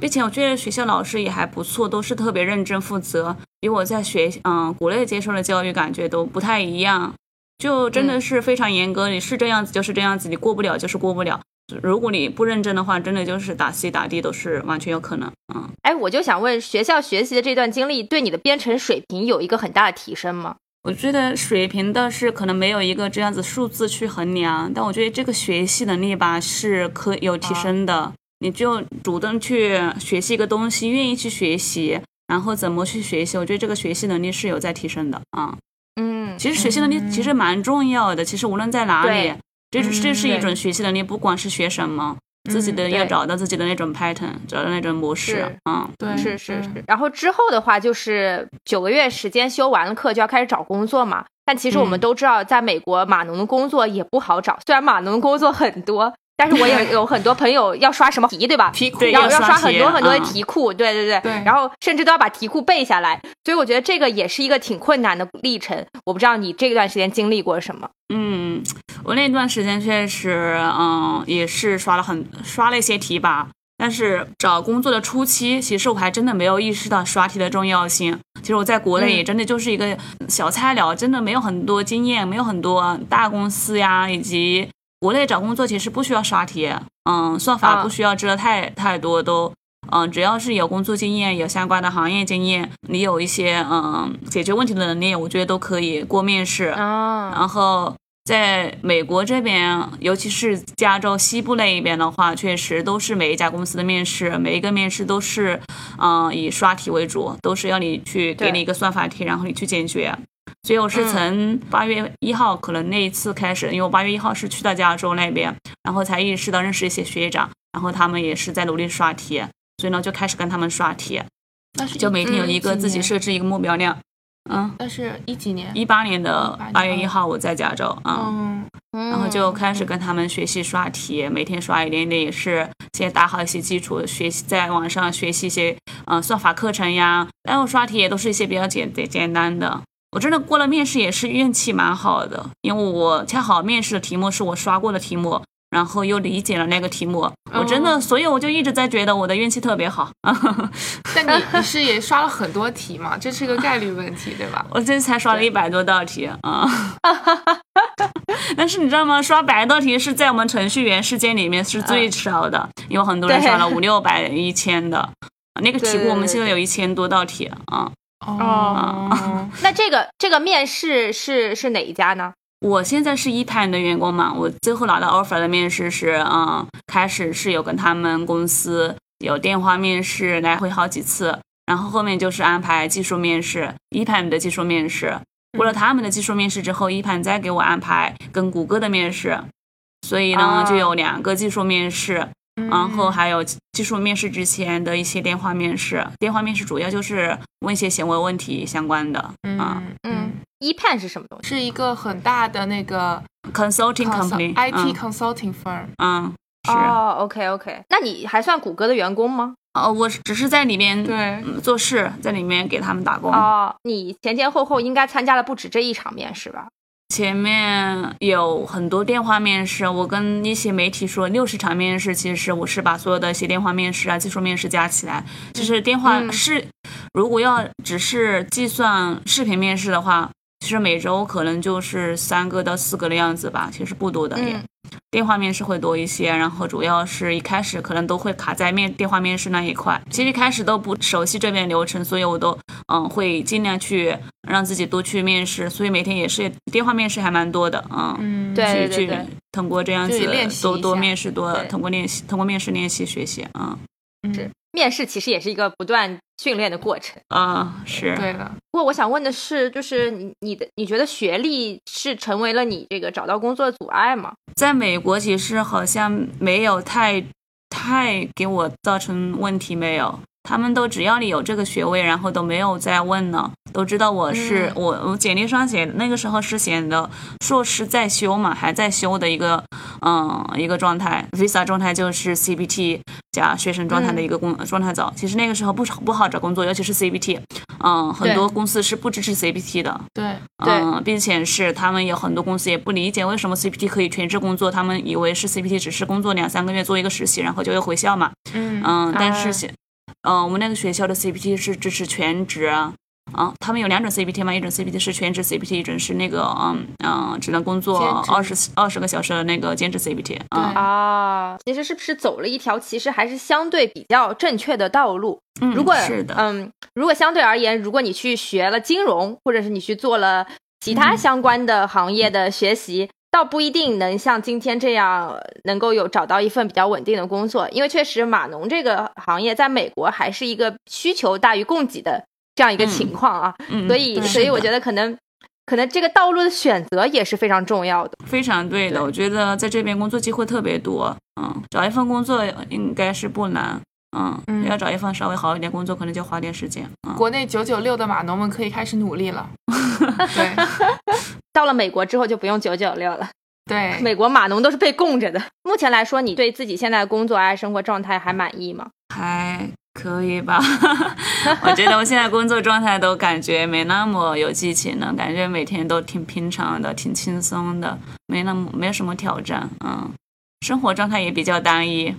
并且我觉得学校老师也还不错，都是特别认真负责，比我在学嗯国内接受的教育感觉都不太一样，就真的是非常严格，你是这样子就是这样子，你过不了就是过不了。如果你不认真的话，真的就是打 C 打 D 都是完全有可能。嗯，哎，我就想问，学校学习的这段经历对你的编程水平有一个很大的提升吗？我觉得水平倒是可能没有一个这样子数字去衡量，但我觉得这个学习能力吧是可有提升的。你就主动去学习一个东西，愿意去学习，然后怎么去学习，我觉得这个学习能力是有在提升的啊。嗯，其实学习能力其实蛮重要的，其实无论在哪里对，这是这是一种学习能力，不管是学什么，自己的要找到自己的那种 pattern，找到那种模式是，嗯，对，是是嗯是。然后之后的话，就是九个月时间修完了课就要开始找工作嘛。但其实我们嗯都知道，在美国码农的工作也不好找，虽然码农工作很多。但是我也 有很多朋友要刷什么题，对吧？题库要要刷刷很多很多的嗯题库，对对对，对然后甚至都要把题库背下来，所以我觉得这个也是一个挺困难的历程。我不知道你这段时间经历过什么？嗯，我那段时间确实，嗯，也是刷了很刷了一些题吧。但是找工作的初期，其实我还真的没有意识到刷题的重要性。其实我在国内也真的就是一个小菜鸟，真的没有很多经验，没有很多大公司呀，以及国内找工作其实不需要刷题，嗯，算法啊不需要知道太太多都。嗯，只要是有工作经验、有相关的行业经验，你有一些嗯解决问题的能力，我觉得都可以过面试。啊，然后在美国这边，尤其是加州西部那一边的话，确实都是每一家公司的面试，每一个面试都是，嗯、以刷题为主，都是要你去给你一个算法题，然后你去解决。所以我是从八月一号可能那一次开始，因为我八月一号是去到加州那边，然后才意识到认识一些学长，然后他们也是在努力刷题，所以呢就开始跟他们刷题，就每天有一个自己，设置一个目标量。嗯，那是一几年？一八年的18八月一号我在加州，嗯。嗯，然后就开始跟他们学习刷题，每天刷一点点，也是先打好一些基础，学习在网上学习一些呃算法课程呀。然后刷题也都是一些比较简简简单的。我真的过了面试也是运气蛮好的，因为我恰好面试的题目是我刷过的题目，然后又理解了那个题目，我真的，所以我就一直在觉得我的运气特别好。但你你是也刷了很多题嘛？这是个概率问题，对吧？我这次才刷了一百多道题啊！但是你知道吗？刷百道题是在我们程序员世界里面是最少的，有很多人刷了五六百、一千的。那个题对对库我们现在有一千多道题啊！哦，那这个这个面试是是哪一家呢？我现在是一盘的员工嘛，我最后拿到 offer 的面试是，嗯，开始是有跟他们公司有电话面试，来回好几次，然后后面就是安排技术面试，一盘的技术面试。过了他们的技术面试之后，一盘再给我安排跟谷歌的面试，所以呢啊就有两个技术面试，嗯然后还有技术面试之前的一些电话面试。电话面试主要就是问一些行为问题相关的啊嗯嗯，一判是什么东西？是一个很大的那个，consulting company，IT 嗯 consulting firm。嗯是。哦，OK OK，那你还算谷歌的员工吗？哦，我只是在里面对嗯做事，在里面给他们打工。哦，你前前后后应该参加了不止这一场面试吧？前面有很多电话面试，我跟一些媒体说六十场面试，其实我是把所有的一些电话面试啊、技术面试加起来，就是电话嗯。是、如果要只是计算视频面试的话，其实每周可能就是三个到四个的样子吧，其实不多的。嗯。电话面试会多一些，然后主要是一开始可能都会卡在面电话面试那一块。其实一开始都不熟悉这边流程，所以我都嗯会尽量去让自己多去面试，所以每天也是电话面试还蛮多的，嗯，嗯，对对去去对通过这样子多多面试，多通过练习，通过面试练习学习，嗯。是面试其实也是一个不断训练的过程。啊是，对的。不过我想问的是，就是你你的你觉得学历是成为了你这个找到工作的阻碍吗？在美国其实好像没有太太给我造成问题，没有。他们都只要你有这个学位，然后都没有再问了，都知道我是、嗯我我简历上写那个时候是写的硕士在修嘛，还在修的一个嗯一个状态，visa 状态就是 CBT 加学生状态的一个工、状态走。其实那个时候不不好找工作，尤其是 CBT，嗯，很多公司是不支持 CBT 的。对，嗯，并且是他们有很多公司也不理解为什么 CPT 可以全职工作，他们以为是 CPT 只是工作两三个月做一个实习，然后就又回校嘛。嗯嗯，但啊是现，嗯，我们那个学校的 CPT 是支持全职啊。啊，他们有两种 C B T 嘛，一种 C B T 是全职 C B T，一种是那个嗯嗯只能工作二十二十个小时的那个兼职 C B T 啊。其实是不是走了一条其实还是相对比较正确的道路？嗯，如果是的，嗯，如果相对而言，如果你去学了金融，或者是你去做了其他嗯相关的行业的学习，倒不一定能像今天这样能够有找到一份比较稳定的工作，因为确实码农这个行业在美国还是一个需求大于供给的这样一个情况啊，嗯所以所以我觉得可能可能这个道路的选择也是非常重要的。非常对的，对。我觉得在这边工作机会特别多，嗯，找一份工作应该是不难，嗯，嗯。要找一份稍微好一点工作，可能就花点时间，嗯，国内九九六的码农们可以开始努力了。对。到了美国之后就不用九九六了，对，美国码农都是被供着的。目前来说，你对自己现在的工作啊、生活状态还满意吗？还可以吧。我觉得我现在工作状态都感觉没那么有激情了，感觉每天都挺平常的，挺轻松的，没那么没有什么挑战，嗯，生活状态也比较单一。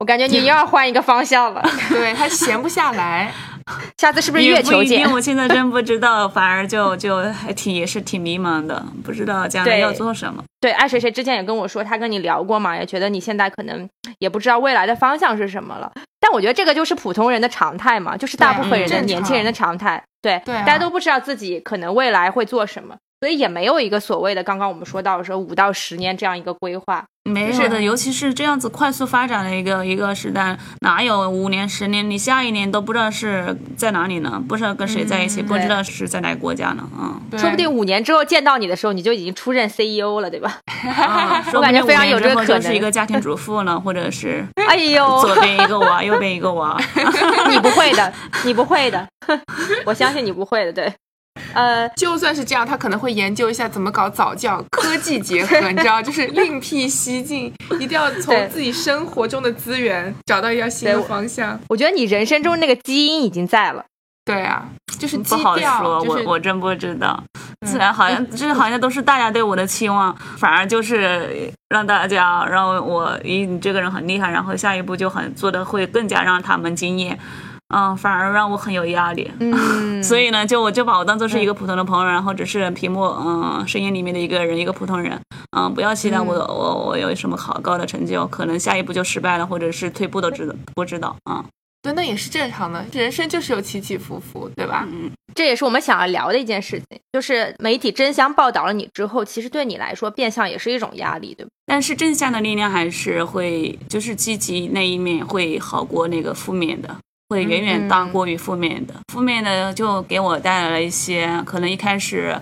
我感觉你又要换一个方向了，对他闲不下来。下次是不是月球见不一定，？我现在真不知道，反而就就还挺也是挺迷茫的，不知道将来要做什么。对，爱谁谁之前也跟我说，他跟你聊过嘛，也觉得你现在可能也不知道未来的方向是什么了。但我觉得这个就是普通人的常态嘛，就是大部分人的年轻人的常态。对，对啊大家都不知道自己可能未来会做什么，所以也没有一个所谓的刚刚我们说到说五到十年这样一个规划。没有的，尤其是这样子快速发展的一个一个时代，哪有五年、十年？你下一年都不知道是在哪里呢？不知道跟谁在一起，嗯不知道是在哪个国家呢？嗯，说不定五年之后见到你的时候，你就已经出任 CEO 了，对吧？啊 说不感觉定非常有五年之后这个可能就是一个 家庭主妇呢，或者是哎呦，左边一个娃，右边一个娃。你不会的，你不会的，我相信你不会的。对，呃，就算是这样，他可能会研究一下怎么搞早教，科技结合，你知道，就是另辟蹊径，一定要从自己生活中的资源找到一条新的方向。我觉得你人生中那个基因已经在了。对啊，就是不好基调说，就是我我真不知道。自然好像 这好像都是大家对我的期望，反而就是让大家让我，咦，你这个人很厉害，然后下一步就很做的会更加让他们惊艳，嗯，反而让我很有压力。嗯，所以呢，就我就把我当做是一个普通的朋友，然后只是屏幕嗯声音里面的一个人，一个普通人，嗯，不要期待我、我我有什么好高的成就，可能下一步就失败了，或者是退步都知道不知道啊。对，那也是正常的，人生就是有起起伏伏，对吧？嗯，这也是我们想要聊的一件事情，就是媒体真相报道了你之后，其实对你来说变相也是一种压力，对吧？但是正向的力量还是会，就是积极那一面会好过那个负面的，会远远大过于负面的。负面的就给我带来了一些，可能一开始，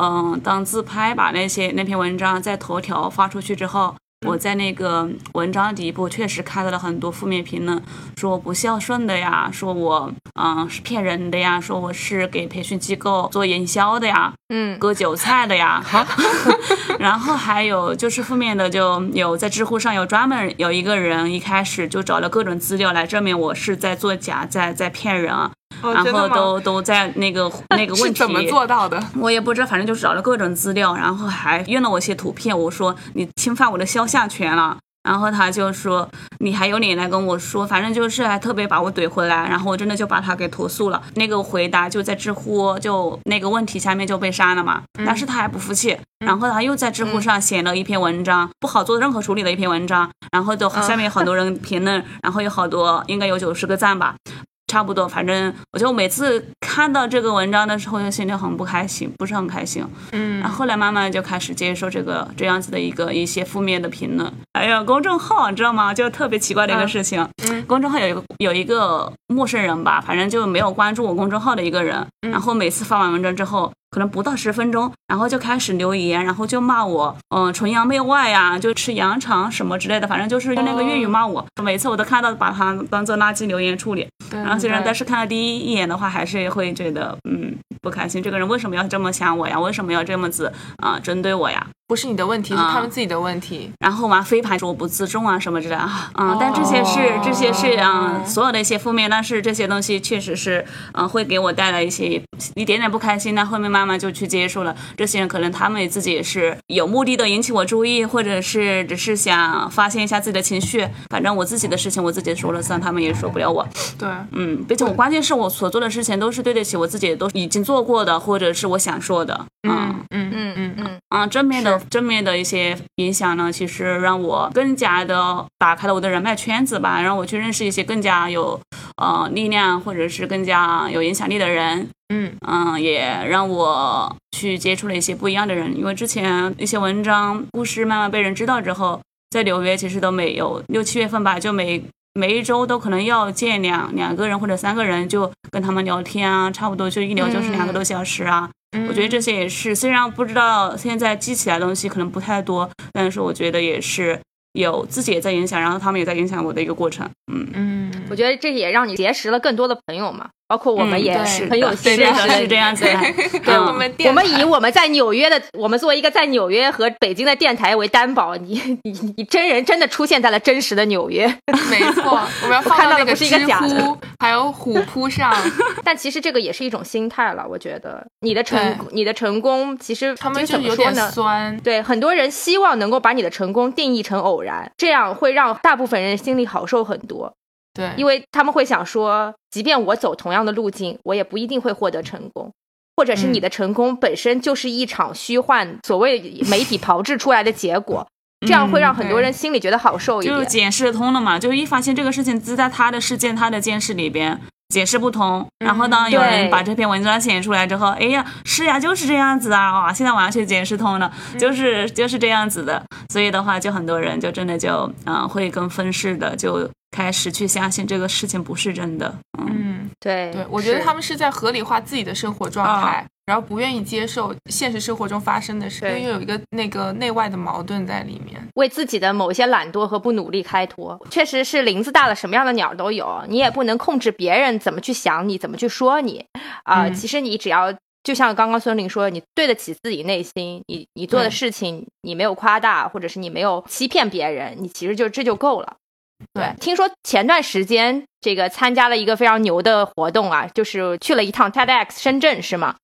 嗯，当自拍把那些那篇文章在头条发出去之后。我在那个文章底部确实看到了很多负面评论，说我不孝顺的呀，说我嗯是骗人的呀，说我是给培训机构做营销的呀，嗯，割韭菜的呀，然后还有就是负面的，就有在知乎上有专门有一个人一开始就找了各种资料来证明我是在作假，在在骗人啊，然后都都在那个 那个问题怎么做到的？我也不知道，反正就是找了各种资料，然后还用了我一些图片。我说你侵犯我的肖像权了，然后他就说你还有脸来跟我说，反正就是还特别把我怼回来，然后我真的就把他给投诉了。那个回答就在知乎就那个问题下面就被删了嘛，但是他还不服气，然后他又在知乎上写了一篇文章，不好做任何处理的一篇文章，然后就下面有很多人评论，然后有好多应该有九十个赞吧。差不多，反正我就每次看到这个文章的时候，就心里很不开心，不是很开心。嗯然后后来慢慢就开始接受这个这样子的一个一些负面的评论。还有公众号，你知道吗？就特别奇怪的一个事情，嗯公众号有一个有一个陌生人吧，反正就没有关注我公众号的一个人，嗯然后每次发完文章之后。可能不到十分钟，然后就开始留言，然后就骂我，嗯，崇洋媚外呀，就吃羊肠什么之类的，反正就是用那个粤语骂我。每次我都看到，把它当做垃圾留言处理。然后虽然但是看到第一眼的话，还是会觉得嗯不开心。这个人为什么要这么想我呀？为什么要这么子啊、针对我呀？不是你的问题，是啊他们自己的问题。然后嘛，飞盘说我不自重啊什么之类的啊，嗯，但这些是这些是嗯所有的一些负面，但是这些东西确实是嗯会给我带来一些一点点不开心，那后面慢慢就去接受了。这些人可能他们自己也是有目的的引起我注意，或者是只是想发泄一下自己的情绪，反正我自己的事情我自己说了算，他们也说不了我。对，嗯，毕竟我关键是我所做的事情都是对得起我自己，都已经做过的，或者是我想说的。嗯嗯嗯嗯嗯，啊，正面的正面的一些影响呢，其实让我更加的打开了我的人脉圈子吧，让我去认识一些更加有呃力量，或者是更加有影响力的人。嗯嗯，也让我去接触了一些不一样的人，因为之前一些文章故事慢慢被人知道之后，在纽约其实都没有六七月份吧，就每每一周都可能要见两两个人或者三个人，就跟他们聊天啊，差不多就一聊就是两个多小时啊。嗯我觉得这些也是，虽然不知道现在记起来的东西可能不太多，但是我觉得也是有自己也在影响，然后他们也在影响我的一个过程。嗯，嗯，我觉得这也让你结识了更多的朋友嘛，包括我们也是很有的对的幸认识了是这样子的。对 嗯我们 我们以我们在纽约的，我们作为一个在纽约和北京的电台为担保，你你你真人真的出现在了真实的纽约。没错，我们要放看到的到那个不是一个假的知乎还有虎扑上，但其实这个也是一种心态了，我觉得你的成你的成功，其实他们就有点怎么说呢？酸。对，很多人希望能够把你的成功定义成偶然，这样会让大部分人心里好受很多，对，因为他们会想说，即便我走同样的路径，我也不一定会获得成功，或者是你的成功本身就是一场虚幻，所谓媒体 炮制出来的结果，这样会让很多人心里觉得好受一点。就解释通了嘛，就是一发现这个事情只在他的事件、他的见识里边解释不通，然后当有人把这篇文章写出来之后，哎呀，是呀，就是这样子啊，哇，现在完全解释通了，就是就是这样子的，所以的话，就很多人就真的就嗯、呃会更分式的就开始去相信这个事情不是真的，嗯。嗯，对对，我觉得他们是在合理化自己的生活状态，然后不愿意接受现实生活中发生的事，对。因为有一个那个内外的矛盾在里面。为自己的某些懒惰和不努力开脱，确实是林子大了，什么样的鸟都有。你也不能控制别人怎么去想你，怎么去说你。啊、嗯。其实你只要就像刚刚孙玲说，你对得起自己内心，你你做的事情你没有夸大，或者是你没有欺骗别人，你其实就这就够了。对听说前段时间这个参加了一个非常牛的活动啊，就是去了一趟 TEDx 深圳是吗？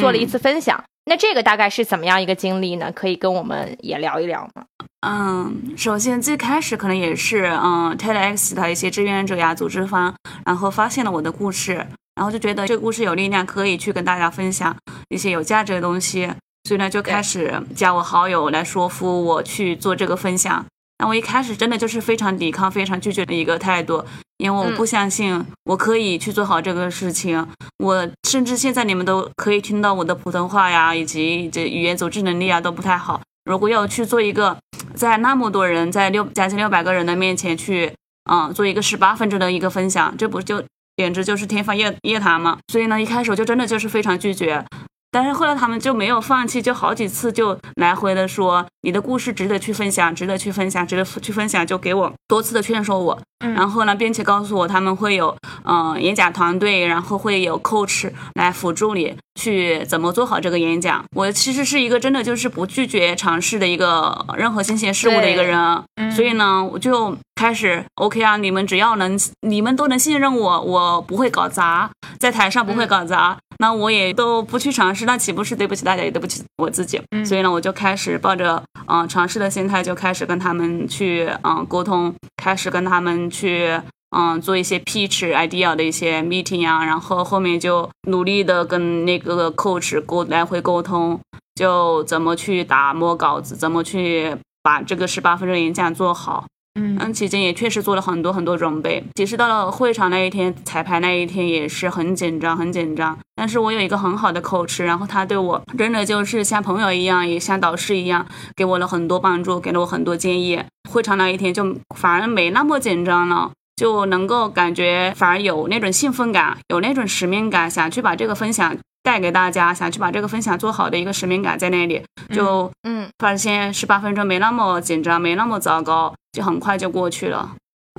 做了一次分享。那这个大概是怎么样一个经历呢？可以跟我们也聊一聊吗？嗯，首先最开始可能也是嗯 TEDx 的一些志愿者呀、组织方，然后发现了我的故事，然后就觉得这个故事有力量，可以去跟大家分享一些有价值的东西，所以呢就开始加我好友来说服我去做这个分享。那我一开始真的就是非常抵抗、非常拒绝的一个态度，因为我不相信我可以去做好这个事情。我甚至现在你们都可以听到我的普通话呀，以及这语言组织能力啊都不太好。如果要去做一个在那么多人，在六将近六百个人的面前去，嗯，做一个十八分钟的一个分享，这不就简直就是天方夜夜谭吗？所以呢，一开始我就真的就是非常拒绝。但是后来他们就没有放弃，就好几次就来回的说你的故事值得去分享，值得去分享，值得去分享，就给我多次的劝说我。嗯然后呢，并且告诉我他们会有嗯、呃演讲团队，然后会有 coach 来辅助你去怎么做好这个演讲。我其实是一个真的就是不拒绝尝试的一个任何新鲜事物的一个人，嗯所以呢，我就开始 OK 啊，你们只要能你们都能信任我，我不会搞砸，在台上不会搞砸。那我也都不去尝试，那岂不是对不起大家，也对不起我自己？嗯所以呢，我就开始抱着嗯、呃尝试的心态，就开始跟他们去嗯、呃沟通，开始跟他们去嗯做一些 pitch idea 的一些 meeting 啊，然后后面就努力的跟那个 coach 沟来回沟通，就怎么去打磨稿子，怎么去把这个十八分钟演讲做好。嗯嗯，期间也确实做了很多很多准备。其实到了会场那一天，彩排那一天也是很紧张，很紧张。但是我有一个很好的 coach，然后他对我真的就是像朋友一样，也像导师一样，给我了很多帮助，给了我很多建议。会场那一天就反而没那么紧张了。就能够感觉反而有那种兴奋感，有那种使命感，想去把这个分享带给大家，想去把这个分享做好的一个使命感在那里，就嗯，发现十八分钟没那么紧张，没那么糟糕，就很快就过去了。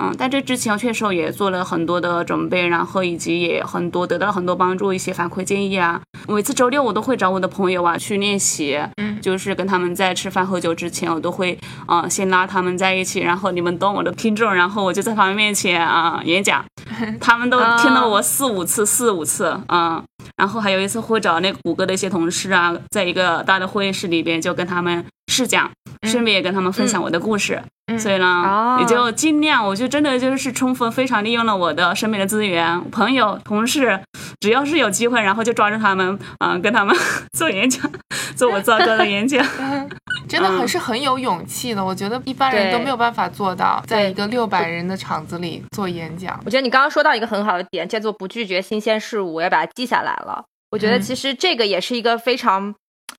嗯，但这之前确实也做了很多的准备，然后以及也很多得到了很多帮助，一些反馈建议啊。每次周六我都会找我的朋友啊去练习，嗯就是跟他们在吃饭喝酒之前，我都会啊、呃先拉他们在一起，然后你们当我的听众，然后我就在他们面前啊、演讲，他们都听了我四五次，四五次，嗯。然后还有一次会找那个谷歌的一些同事啊，在一个大的会议室里边就跟他们试讲，顺便也跟他们分享我的故事。嗯所以呢，哦也就尽量，我就真的就是充分非常利用了我的身边的资源，朋友、同事，只要是有机会，然后就抓住他们，嗯、跟他们 做演讲，做我糟糕的演讲。真的很嗯是很有勇气的。我觉得一般人都没有办法做到，在一个六百人的场子里做演讲。我觉得你刚刚说到一个很好的点，叫做不拒绝新鲜事物，我要把它记下来了。我觉得嗯其实这个也是一个非常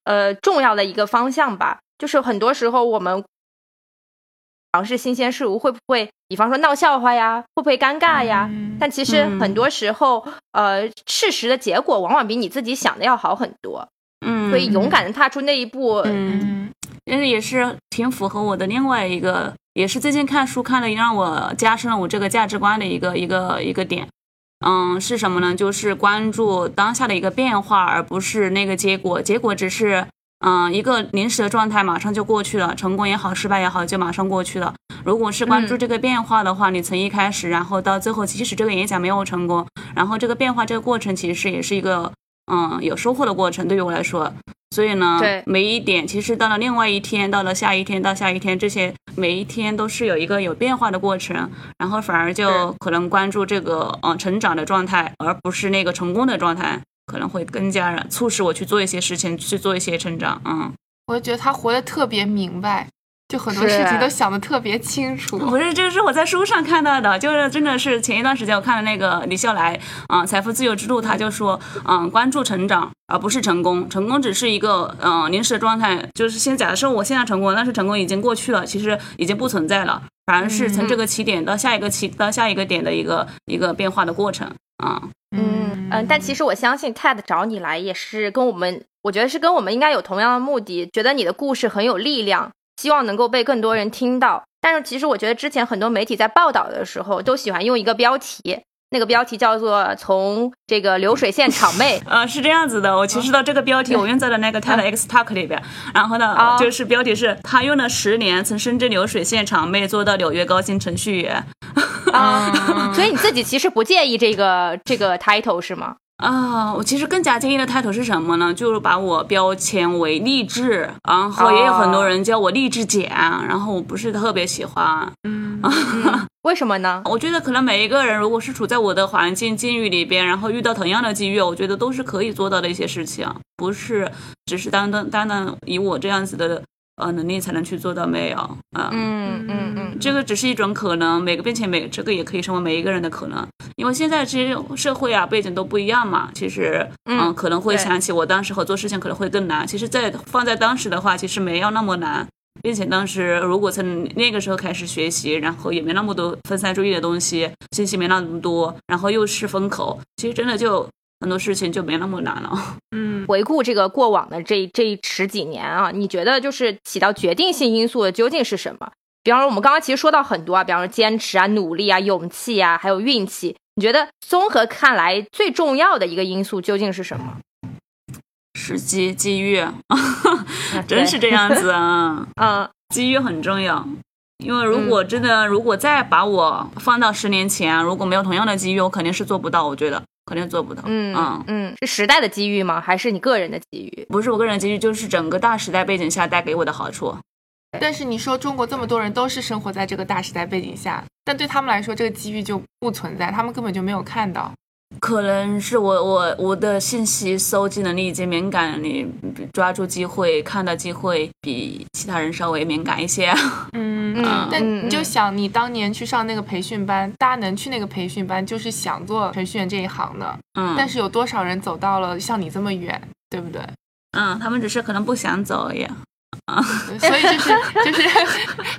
呃重要的一个方向吧。就是很多时候我们尝试新鲜事物，会不会比方说闹笑话呀，会不会尴尬呀？嗯但其实嗯很多时候，呃，事实的结果往往比你自己想的要好很多。嗯，所以勇敢的踏出那一步，嗯，但是也是挺符合我的另外一个，也是最近看书看了让我加深了我这个价值观的一个一个一个点。嗯，是什么呢？就是关注当下的一个变化，而不是那个结果。结果只是嗯一个临时的状态，马上就过去了，成功也好，失败也好，就马上过去了。如果是关注嗯这个变化的话，你从一开始，然后到最后，即使这个演讲没有成功，然后这个变化这个过程其实也是一个嗯有收获的过程，对于我来说。所以呢，对每一点其实到了另外一天，到了下一天，到下一天，这些每一天都是有一个有变化的过程，然后反而就可能关注这个呃成长的状态，而不是那个成功的状态，可能会更加促使我去做一些事情，去做一些成长。嗯，我就觉得他活得特别明白，就很多事情都想得特别清楚。不是，这个是我在书上看到的，就是真的是前一段时间我看了那个李笑来，啊、财富自由之路》，他就说，嗯、关注成长而不是成功，成功只是一个嗯、临时的状态，就是先假设我现在成功，但是成功已经过去了，其实已经不存在了，反而是从这个起点到下一个起到下一个点的一个一个变化的过程啊。嗯嗯，但其实我相信 TED 找你来也是跟我们，我觉得是跟我们应该有同样的目的，觉得你的故事很有力量，希望能够被更多人听到。但是其实我觉得之前很多媒体在报道的时候都喜欢用一个标题，那个标题叫做“从这个流水线厂妹呃，是这样子的，我其实到这个标题我用在了那个 TED X Talk 里边，然后呢，哦就是标题是他用了十年从深圳流水线厂妹做到纽约高薪程序员。” 啊，所以你自己其实不介意这个这个 title 是吗？啊，我其实更加介意的 title 是什么呢？就是把我标签为励志，然后也有很多人叫我励志姐，然后我不是特别喜欢。嗯，为什么呢？我觉得可能每一个人如果是处在我的环境境遇里边，然后遇到同样的机遇，我觉得都是可以做到的一些事情，不是只是单单单单以我这样子的呃能力才能去做到没有啊。嗯嗯嗯，这个只是一种可能，每个并且每这个也可以成为每一个人的可能，因为现在其实社会啊背景都不一样嘛，其实嗯嗯可能会想起我当时和做事情可能会更难，其实在放在当时的话，其实没有那么难，并且当时如果从那个时候开始学习，然后也没那么多分散注意的东西，信息没那么多，然后又是风口，其实真的就很多事情就没那么难了。嗯，回顾这个过往的这这十几年啊，你觉得就是起到决定性因素的究竟是什么？比方说，我们刚刚其实说到很多啊，比方说坚持啊、努力啊、勇气啊，还有运气。你觉得综合看来最重要的一个因素究竟是什么？时机机遇，真是这样子啊。嗯机遇很重要，因为如果真的，如果再把我放到十年前，如果没有同样的机遇，我肯定是做不到。我觉得肯定做不到。嗯嗯，嗯，是时代的机遇吗？还是你个人的机遇？不是我个人的机遇，就是整个大时代背景下带给我的好处。但是你说中国这么多人都是生活在这个大时代背景下，但对他们来说，这个机遇就不存在，他们根本就没有看到。可能是我我我的信息搜集能力以及敏感能力，抓住机会、看到机会比其他人稍微敏感一些。嗯嗯但嗯你就想，你当年去上那个培训班，大家能去那个培训班，就是想做程序员这一行的。嗯，但是有多少人走到了像你这么远，对不对？嗯，他们只是可能不想走而已。所以就是就是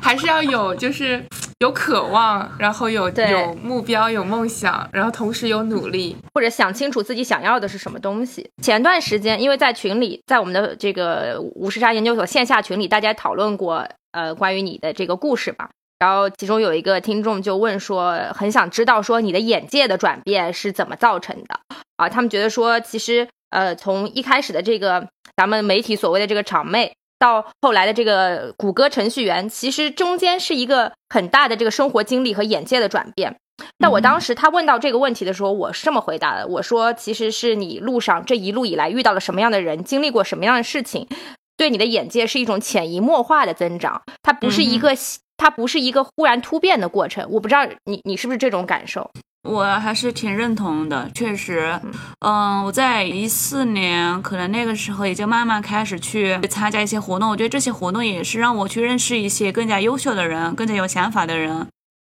还是要有就是有渴望，然后有有目标、有梦想，然后同时有努力。或者想清楚自己想要的是什么东西。前段时间，因为在群里，在我们的这个五十沙研究所线下群里，大家讨论过呃关于你的这个故事吧。然后其中有一个听众就问说，很想知道说你的眼界的转变是怎么造成的啊？他们觉得说，其实呃从一开始的这个咱们媒体所谓的这个场妹。到后来的这个谷歌程序员，其实中间是一个很大的这个生活经历和眼界的转变。但我当时他问到这个问题的时候，我是这么回答的：我说，其实是你路上这一路以来遇到了什么样的人，经历过什么样的事情，对你的眼界是一种潜移默化的增长，它不是一个、它不是一个忽然突变的过程。我不知道你你是不是这种感受？我还是挺认同的，确实，嗯，我在一四年，可能那个时候也就慢慢开始去参加一些活动。我觉得这些活动也是让我去认识一些更加优秀的人，更加有想法的人。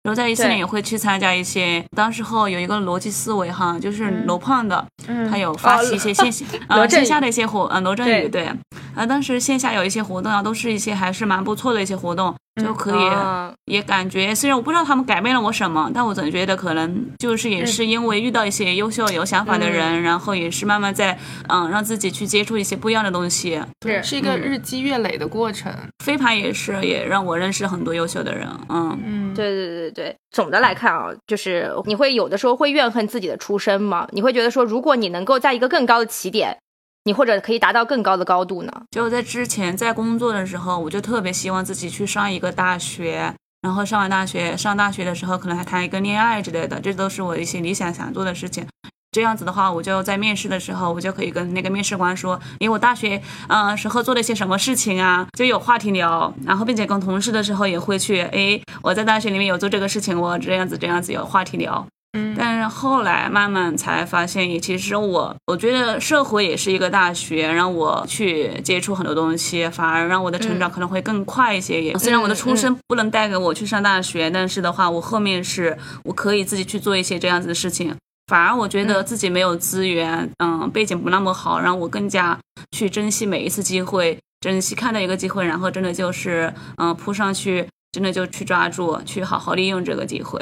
然后在一四年也会去参加一些，当时候有一个逻辑思维哈，就是罗胖的，嗯他有发起一些线下呃线下的一些活，呃罗振宇对，啊当时线下有一些活动啊，都是一些还是蛮不错的一些活动。就可以，也感觉虽然我不知道他们改变了我什么，但我总觉得可能就是也是因为遇到一些优秀有想法的人，然后也是慢慢在嗯让自己去接触一些不一样的东西，是是一个日积月累的过程。飞盘也是，也让我认识很多优秀的人。嗯嗯，对对对对，总的来看啊，就是你会有的时候会怨恨自己的出身吗？你会觉得说，如果你能够在一个更高的起点。你或者可以达到更高的高度呢？就在之前在工作的时候，我就特别希望自己去上一个大学，然后上完大学，上大学的时候可能还谈一个恋爱之类的，这都是我一些理想想做的事情。这样子的话，我就在面试的时候，我就可以跟那个面试官说，因为我大学嗯时候做了些什么事情啊，就有话题聊。然后并且跟同事的时候也会去，哎，我在大学里面有做这个事情，我这样子这样子有话题聊。嗯，但是后来慢慢才发现，也其实我我觉得社会也是一个大学，让我去接触很多东西，反而让我的成长可能会更快一些。也虽然我的出身不能带给我去上大学，但是的话，我后面是我可以自己去做一些这样子的事情。反而我觉得自己没有资源，嗯，背景不那么好，让我更加去珍惜每一次机会，珍惜看到一个机会，然后真的就是嗯扑上去，真的就去抓住，去好好利用这个机会。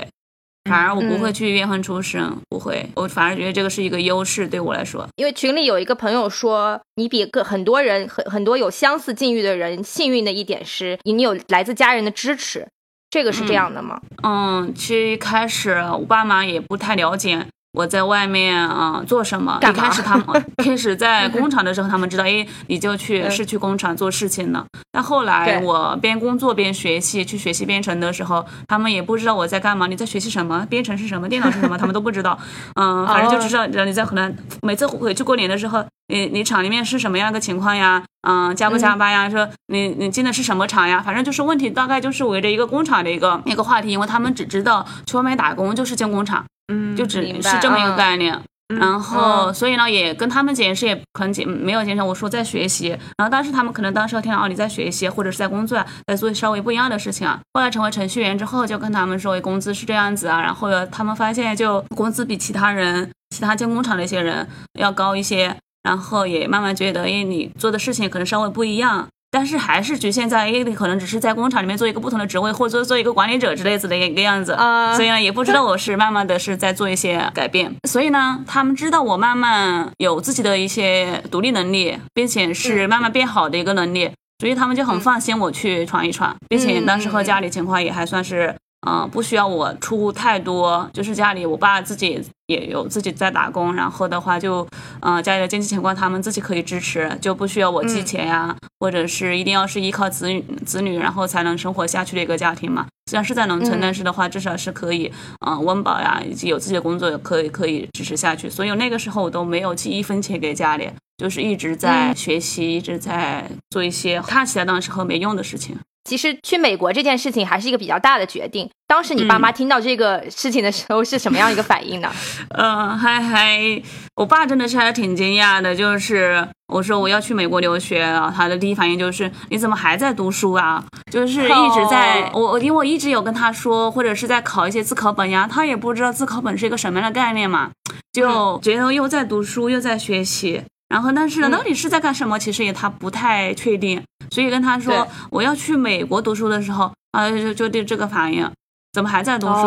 反而我不会去怨恨出身，不会，我反而觉得这个是一个优势对我来说。因为群里有一个朋友说，你比个很多人很很多有相似境遇的人幸运的一点是，你有来自家人的支持，这个是这样的吗？嗯，其实一开始我爸妈也不太了解。我在外面啊做什么？一开始他们 开始在工厂的时候，他们知道，哎，你就去是去工厂做事情了。但后来我边工作边学习，去学习编程的时候，他们也不知道我在干嘛。你在学习什么？编程是什么？电脑是什么？他们都不知道。嗯，反正就知道你在河南。每次回去过年的时候，你你厂里面是什么样的情况呀？嗯，加不加班呀？说你你进的是什么厂呀？反正就是问题，大概就是围着一个工厂的一个一个话题，因为他们只知道去外面打工就是进工厂。嗯，就只是这么一个概念，然后所以呢，也跟他们解释，也可能解没有解释。我说在学习，然后当时他们可能当时听到哦你在学习，或者是在工作，在做稍微不一样的事情啊。后来成为程序员之后，就跟他们说工资是这样子啊，然后他们发现就工资比其他人、其他建工厂的一些人要高一些，然后也慢慢觉得，因为你做的事情可能稍微不一样。但是还是局限在，因为可能只是在工厂里面做一个不同的职位，或者做做一个管理者之类子的一个样子，所以呢，也不知道我是慢慢的是在做一些改变。所以呢，他们知道我慢慢有自己的一些独立能力，并且是慢慢变好的一个能力，所以他们就很放心我去闯一闯，并且当时和家里情况也还算是。嗯，不需要我出太多，就是家里我爸自己也有自己在打工，然后的话就，嗯，家里的经济情况他们自己可以支持，就不需要我寄钱呀，或者是一定要是依靠子女子女然后才能生活下去的一个家庭嘛。虽然是在农村，但是的话至少是可以，嗯，温饱呀，以及有自己的工作可以可以支持下去。所以那个时候我都没有寄一分钱给家里，就是一直在学习，一直在做一些看起来当时候没用的事情。其实去美国这件事情还是一个比较大的决定。当时你爸妈听到这个事情的时候是什么样一个反应呢？嗯，还还，我爸真的是还挺惊讶的。就是我说我要去美国留学了，他的第一反应就是你怎么还在读书啊？就是一直在我，因为我一直有跟他说，或者是在考一些自考本呀，他也不知道自考本是一个什么样的概念嘛，就觉得又在读书又在学习。然后，但是呢，到底是在干什么？其实也他不太确定，所以跟他说我要去美国读书的时候，啊，就就对这个反应，怎么还在读书？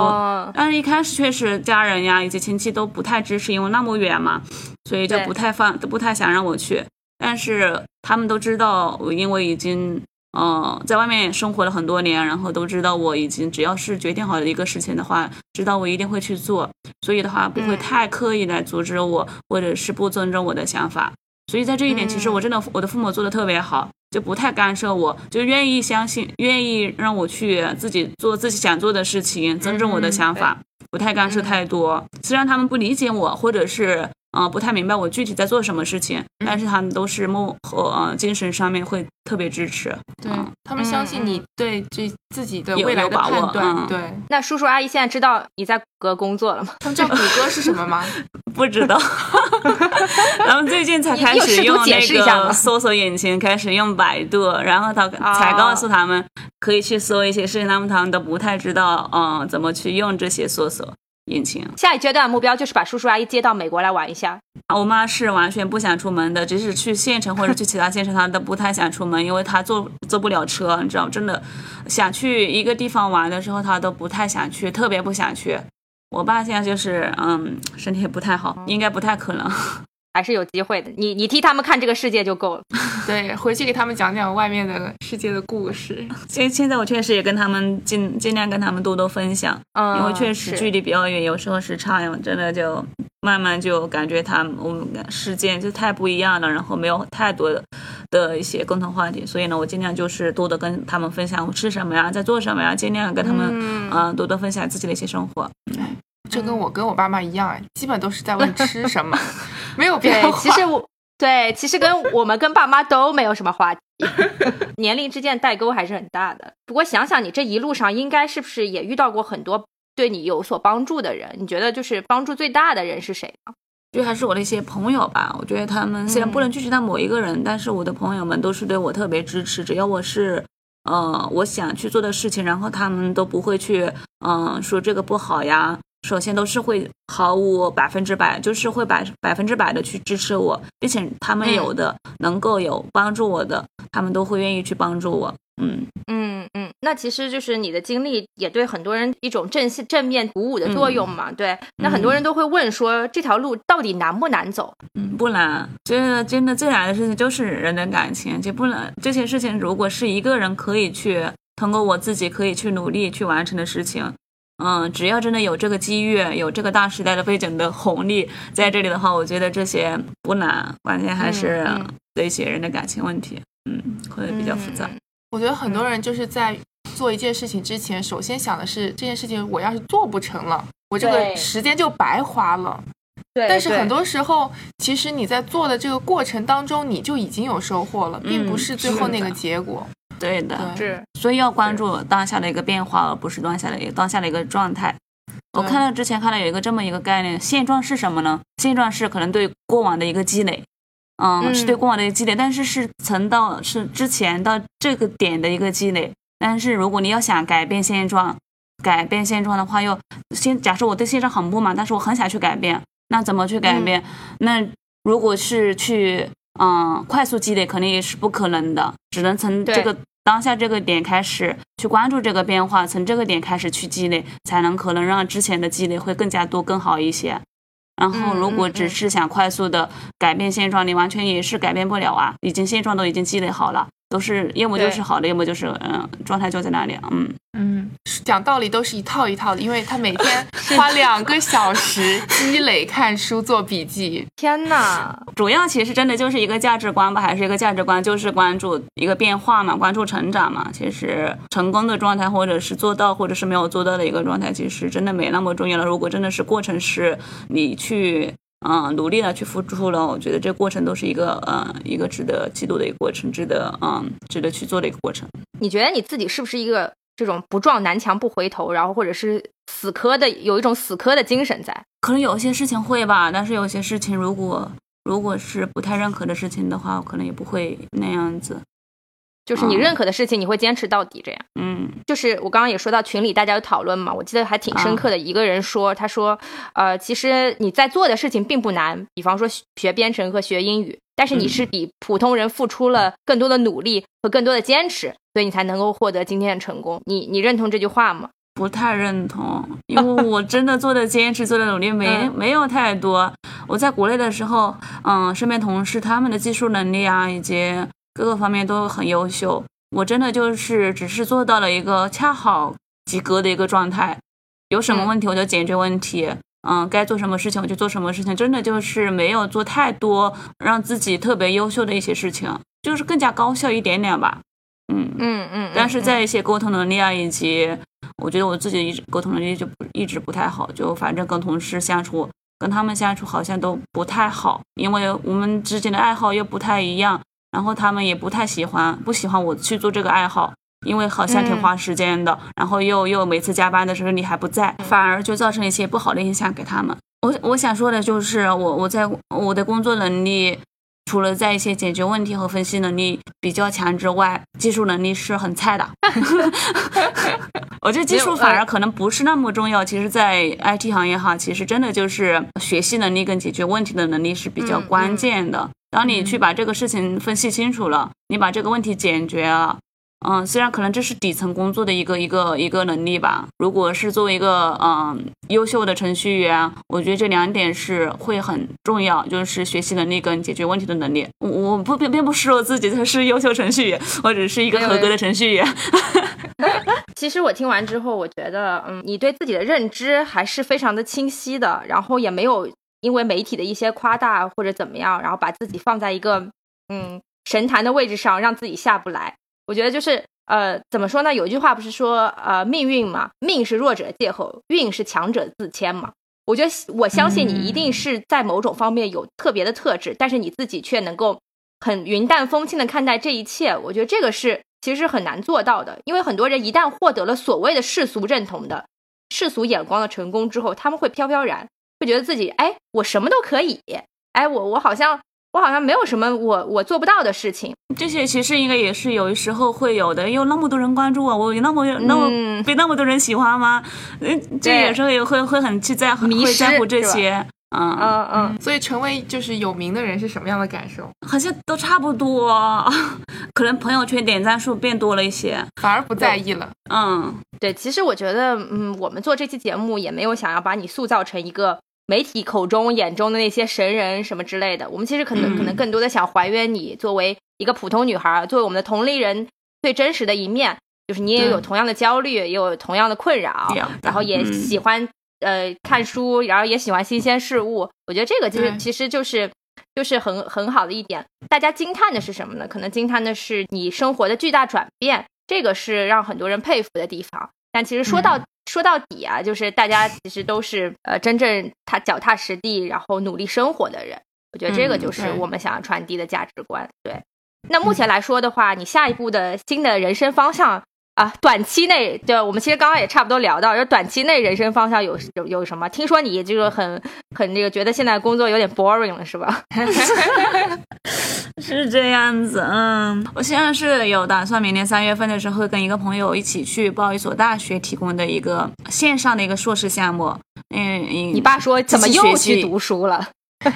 但是一开始确实家人呀以及亲戚都不太支持，因为那么远嘛，所以就不太放，不太想让我去。但是他们都知道，我因为已经。嗯，在外面生活了很多年，然后都知道我已经只要是决定好的一个事情的话，知道我一定会去做，所以的话不会太刻意来阻止我，或者是不尊重我的想法。所以在这一点，其实我真的我的父母做的特别好，就不太干涉我，就愿意相信，愿意让我去自己做自己想做的事情，尊重我的想法，不太干涉太多。虽然他们不理解我，或者是。呃不太明白我具体在做什么事情，但是他们都是幕后呃精神上面会特别支持。对嗯他们相信你对这自己的未来的有有把握判断，嗯对那叔叔阿姨现在知道你在谷歌工作了吗？他们知道谷歌是什么吗？不知道，然后最近才开始用解释那一下吗个搜索引擎，开始用百度，然后他才告诉他们可以去搜一些事情，他们他们都不太知道，嗯，怎么去用这些搜索引擎。下一阶段目标就是把叔叔阿姨接到美国来玩一下。啊我妈是完全不想出门的，即使去县城或者去其他县城，她都不太想出门，因为她坐坐不了车，你知道，真的想去一个地方玩的时候，她都不太想去，特别不想去。我爸现在就是，嗯，身体也不太好，应该不太可能。还是有机会的，你你替他们看这个世界就够了。对，回去给他们讲讲外面的世界的故事。现现在我确实也跟他们尽尽量跟他们多多分享，嗯，因为确实距离比较远，有时候时差呀，真的就慢慢就感觉他们我们的世界就太不一样了，然后没有太多的的一些共同话题，所以呢，我尽量就是多的跟他们分享我吃什么呀，在做什么呀，尽量跟他们嗯、呃多多分享自己的一些生活。这跟我跟我爸妈一样，哎，基本都是在问吃什么，没有变。其实我对，其实跟我们跟爸妈都没有什么话题，年龄之间代沟还是很大的。不过想想你这一路上，应该是不是也遇到过很多对你有所帮助的人？你觉得就是帮助最大的人是谁呢？就还是我的一些朋友吧，我觉得他们虽然不能具体到某一个人，但是我的朋友们都是对我特别支持。只要我是，呃，我想去做的事情，然后他们都不会去，嗯、说这个不好呀。首先都是会毫无百分之百，就是会百百分之百的去支持我，并且他们有的、能够有帮助我的，他们都会愿意去帮助我。嗯，嗯嗯，那其实就是你的经历也对很多人一种正正面鼓舞的作用嘛。对，那很多人都会问说，这条路到底难不难走？嗯，不难，真的真的最难的事情就是人的感情，就不能这些事情，如果是一个人可以去通过我自己可以去努力去完成的事情，嗯，只要真的有这个机遇，有这个大时代的背景的红利在这里的话，我觉得这些不难，关键还是这些人的感情问题，嗯，会比较复杂。嗯我觉得很多人就是在做一件事情之前，首先想的是这件事情我要是做不成了，我这个时间就白花了。但是很多时候，其实你在做的这个过程当中，你就已经有收获了，并不嗯是最后那个结果。对的，是所以要关注当下的一个变化，而不是当下的一个当下的一个状态。我看到之前看到有一个这么一个概念，现状是什么呢？现状是可能对过往的一个积累，嗯，嗯是对过往的一个积累，但是是曾到是之前到这个点的一个积累。但是如果你要想改变现状，改变现状的话，又先假设我对现状很不满，但是我很想去改变，那怎么去改变？那如果是去嗯快速积累，肯定也是不可能的，只能从这个当下这个点开始去关注这个变化，从这个点开始去积累，才能可能让之前的积累会更加多、更好一些。然后，嗯如果嗯只是想快速的改变现状，你完全也是改变不了啊！已经现状都已经积累好了，都是要么就是好的，要么就是嗯状态就在那里，嗯。嗯，讲道理都是一套一套的，因为他每 天花两个小时积累看书做笔记。天呐，主要其实真的就是一个价值观吧，还是一个价值观，就是关注一个变化嘛，关注成长嘛。其实成功的状态，或者是做到，或者是没有做到的一个状态，其实真的没那么重要了。如果真的是过程是你去嗯努力的去付出了，我觉得这过程都是一个呃一个值得记录的一个过程，值得嗯值得去做的一个过程。你觉得你自己是不是一个这种不撞南墙不回头，然后或者是死磕的，有一种死磕的精神在？可能有些事情会吧，但是有些事情如果如果是不太认可的事情的话，我可能也不会那样子。就是你嗯认可的事情，你会坚持到底，这样。嗯就是我刚刚也说到群里大家有讨论嘛，我记得还挺深刻的。一个人说，他说，呃，其实你在做的事情并不难，比方说学编程和学英语，但是你是比普通人付出了更多的努力和更多的坚持，所以你才能够获得今天的成功。你你认同这句话吗？不太认同，因为我真的做的坚持、做的努力没、嗯没有太多。我在国内的时候，嗯，身边同事他们的技术能力啊，以及各个方面都很优秀。我真的就是只是做到了一个恰好及格的一个状态，有什么嗯问题我就解决问题。嗯，该做什么事情我就做什么事情，真的就是没有做太多让自己特别优秀的一些事情，就是更加高效一点点吧。嗯，嗯嗯。但是嗯在一些沟通能力啊，以及我觉得我自己一直沟通能力就不一直不太好，就反正跟同事相处跟他们相处好像都不太好，因为我们之间的爱好又不太一样，然后他们也不太喜欢，不喜欢我去做这个爱好，因为好像挺花时间的，然后又又每次加班的时候你还不在，反而就造成一些不好的影响给他们。我我想说的就是，我我在我的工作能力。除了在一些解决问题和分析能力比较强之外，技术能力是很菜的。我觉得技术反而可能不是那么重要。其实，在 IT 行业哈，其实真的就是学习能力跟解决问题的能力是比较关键的。当你去把这个事情分析清楚了，你把这个问题解决了。嗯，虽然可能这是底层工作的一个一个一个能力吧。如果是作为一个嗯优秀的程序员，我觉得这两点是会很重要，就是学习能力跟解决问题的能力。我我不并并不是说自己是优秀程序员，我只是一个合格的程序员。其实我听完之后，我觉得，嗯，你对自己的认知还是非常的清晰的，然后也没有因为媒体的一些夸大或者怎么样，然后把自己放在一个嗯神坛的位置上，让自己下不来。我觉得就是呃，怎么说呢？有一句话不是说呃，命运嘛，命是弱者借口，运是强者自谦嘛。我觉得我相信你一定是在某种方面有特别的特质，但是你自己却能够很云淡风轻的看待这一切。我觉得这个是其实是很难做到的，因为很多人一旦获得了所谓的世俗认同的世俗眼光的成功之后，他们会飘飘然，会觉得自己哎，我什么都可以，哎，我我好像。我好像没有什么我我做不到的事情，这些其实应该也是有时候会有的。有那么多人关注我，我有那么那么被那么多人喜欢吗？嗯，这有时候也会会很去在乎，会在乎这些。嗯嗯嗯。所以成为就是有名的人是什么样的感受？好像都差不多，可能朋友圈点赞数变多了一些，反而不在意了。嗯，对，其实我觉得，嗯，我们做这期节目也没有想要把你塑造成一个。媒体口中眼中的那些神人什么之类的，我们其实可能可能更多的想还原你作为一个普通女孩，作为我们的同龄人最真实的一面，就是你也有同样的焦虑，也有同样的困扰，然后也喜欢呃看书，然后也喜欢新鲜事物。我觉得这个其实其实就是就是很很好的一点。大家惊叹的是什么呢？可能惊叹的是你生活的巨大转变，这个是让很多人佩服的地方。但其实说到。说到底啊，就是大家其实都是呃真正他脚踏实地，然后努力生活的人。我觉得这个就是我们想要传递的价值观。对，那目前来说的话，你下一步的新的人生方向啊，短期内，对，我们其实刚刚也差不多聊到，就短期内人生方向有有有什么？听说你就是很很那个，觉得现在工作有点 boring 了，是吧？是这样子，嗯，我现在是有打算，明年三月份的时候跟一个朋友一起去报一所大学提供的一个线上的一个硕士项目。嗯，你爸说怎么又去读书了？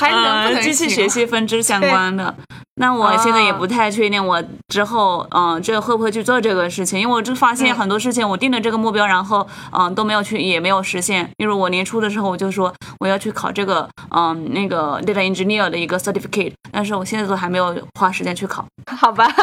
还能不能机器学习分支相关的？那我现在也不太确定，我之后嗯，这会不会去做这个事情？因为我就发现很多事情，我定了这个目标，然后嗯都没有去，也没有实现。例如我年初的时候，我就说我要去考这个嗯那个 data engineer 的一个 certificate，但是我现在都还没有花时间去考。好吧。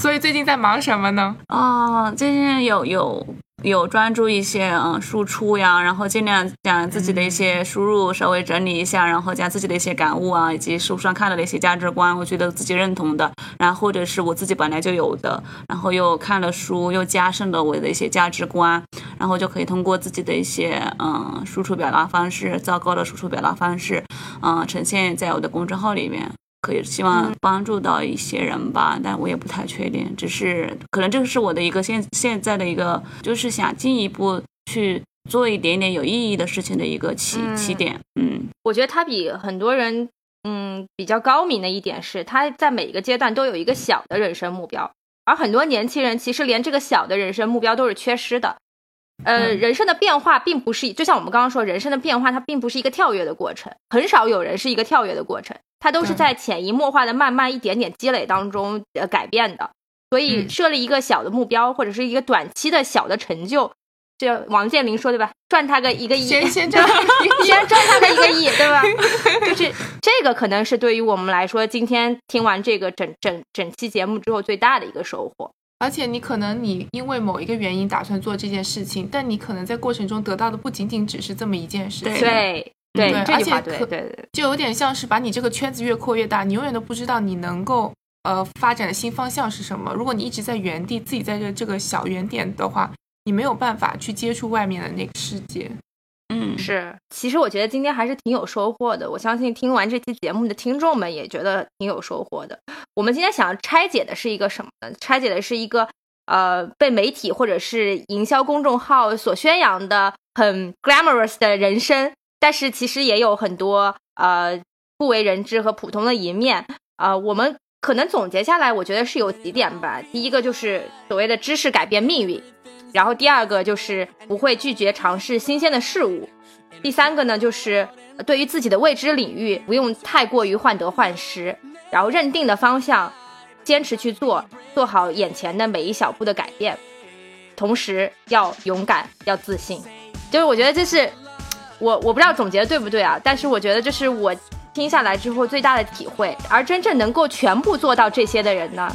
所以最近在忙什么呢？啊，最近有有。有专注一些嗯输出呀，然后尽量将自己的一些输入稍微整理一下，然后将自己的一些感悟啊，以及书上看到的一些价值观，我觉得自己认同的，然后或者是我自己本来就有的，然后又看了书，又加深了我的一些价值观，然后就可以通过自己的一些嗯输出表达方式，糟糕的输出表达方式，嗯呈现在我的公众号里面。可以希望帮助到一些人吧，但我也不太确定，只是可能这个是我的一个现现在的一个，就是想进一步去做一点点有意义的事情的一个起起点。嗯，我觉得他比很多人嗯比较高明的一点是，他在每一个阶段都有一个小的人生目标，而很多年轻人其实连这个小的人生目标都是缺失的。呃，人生的变化并不是就像我们刚刚说，人生的变化它并不是一个跳跃的过程，很少有人是一个跳跃的过程。它都是在潜移默化的、慢慢一点点积累当中呃改变的，所以设立一个小的目标或者是一个短期的小的成就，这王健林说对吧？赚他个一个亿，先先 赚，先赚他个一个亿，对吧？就是这个可能是对于我们来说，今天听完这个整整整期节目之后最大的一个收获。而且你可能你因为某一个原因打算做这件事情，但你可能在过程中得到的不仅仅只是这么一件事情。对。对，而且对对对，就有点像是把你这个圈子越扩越大，你永远都不知道你能够呃发展的新方向是什么。如果你一直在原地，自己在这这个小圆点的话，你没有办法去接触外面的那个世界。嗯，是，其实我觉得今天还是挺有收获的。我相信听完这期节目的听众们也觉得挺有收获的。我们今天想要拆解的是一个什么呢？拆解的是一个呃被媒体或者是营销公众号所宣扬的很 glamorous 的人生，但是其实也有很多呃不为人知和普通的一面。啊，我们可能总结下来，我觉得是有几点吧。第一个就是所谓的知识改变命运。然后第二个就是不会拒绝尝试新鲜的事物，第三个呢就是对于自己的未知领域不用太过于患得患失，然后认定的方向，坚持去做，做好眼前的每一小步的改变，同时要勇敢，要自信。就是我觉得这是我我不知道总结的对不对啊，但是我觉得这是我听下来之后最大的体会。而真正能够全部做到这些的人呢？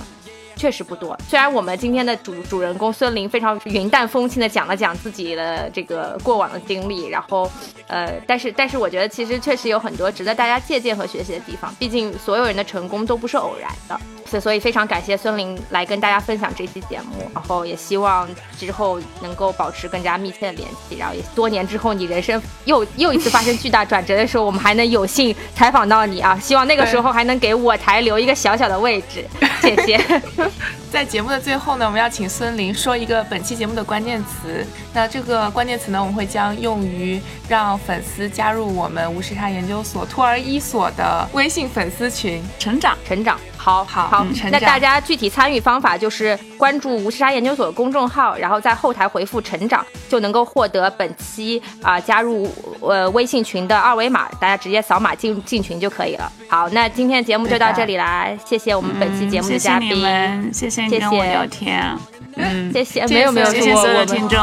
确实不多。虽然我们今天的主主人公孙林非常云淡风轻的讲了讲自己的这个过往的经历，然后，呃，但是但是我觉得其实确实有很多值得大家借鉴和学习的地方。毕竟所有人的成功都不是偶然的。所所以非常感谢孙林来跟大家分享这期节目，然后也希望之后能够保持更加密切的联系，然后也多年之后你人生又 又一次发生巨大转折的时候，我们还能有幸采访到你啊！希望那个时候还能给我台留一个小小的位置，谢谢。在节目的最后呢，我们要请孙林说一个本期节目的关键词。那这个关键词呢，我们会将用于让粉丝加入我们无时差研究所托儿一所的微信粉丝群，成长，成长。好好好，那大家具体参与方法就是关注吴世沙研究所公众号，然后在后台回复“成长”，就能够获得本期啊、加入呃微信群的二维码，大家直接扫码进进群就可以了。好，那今天的节目就到这里啦，谢谢我们本期节目的嘉宾，谢谢你们，谢谢跟我聊天，嗯，谢谢，没有没有，谢谢所有听众。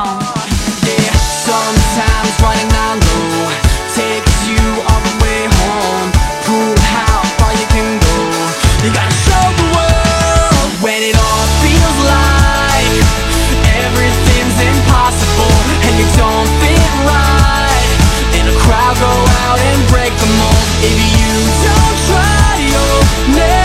Sometimes running that low takes you all the way home. it don't fit right. And a crowd go out and break the mold. If you don't try, you'll never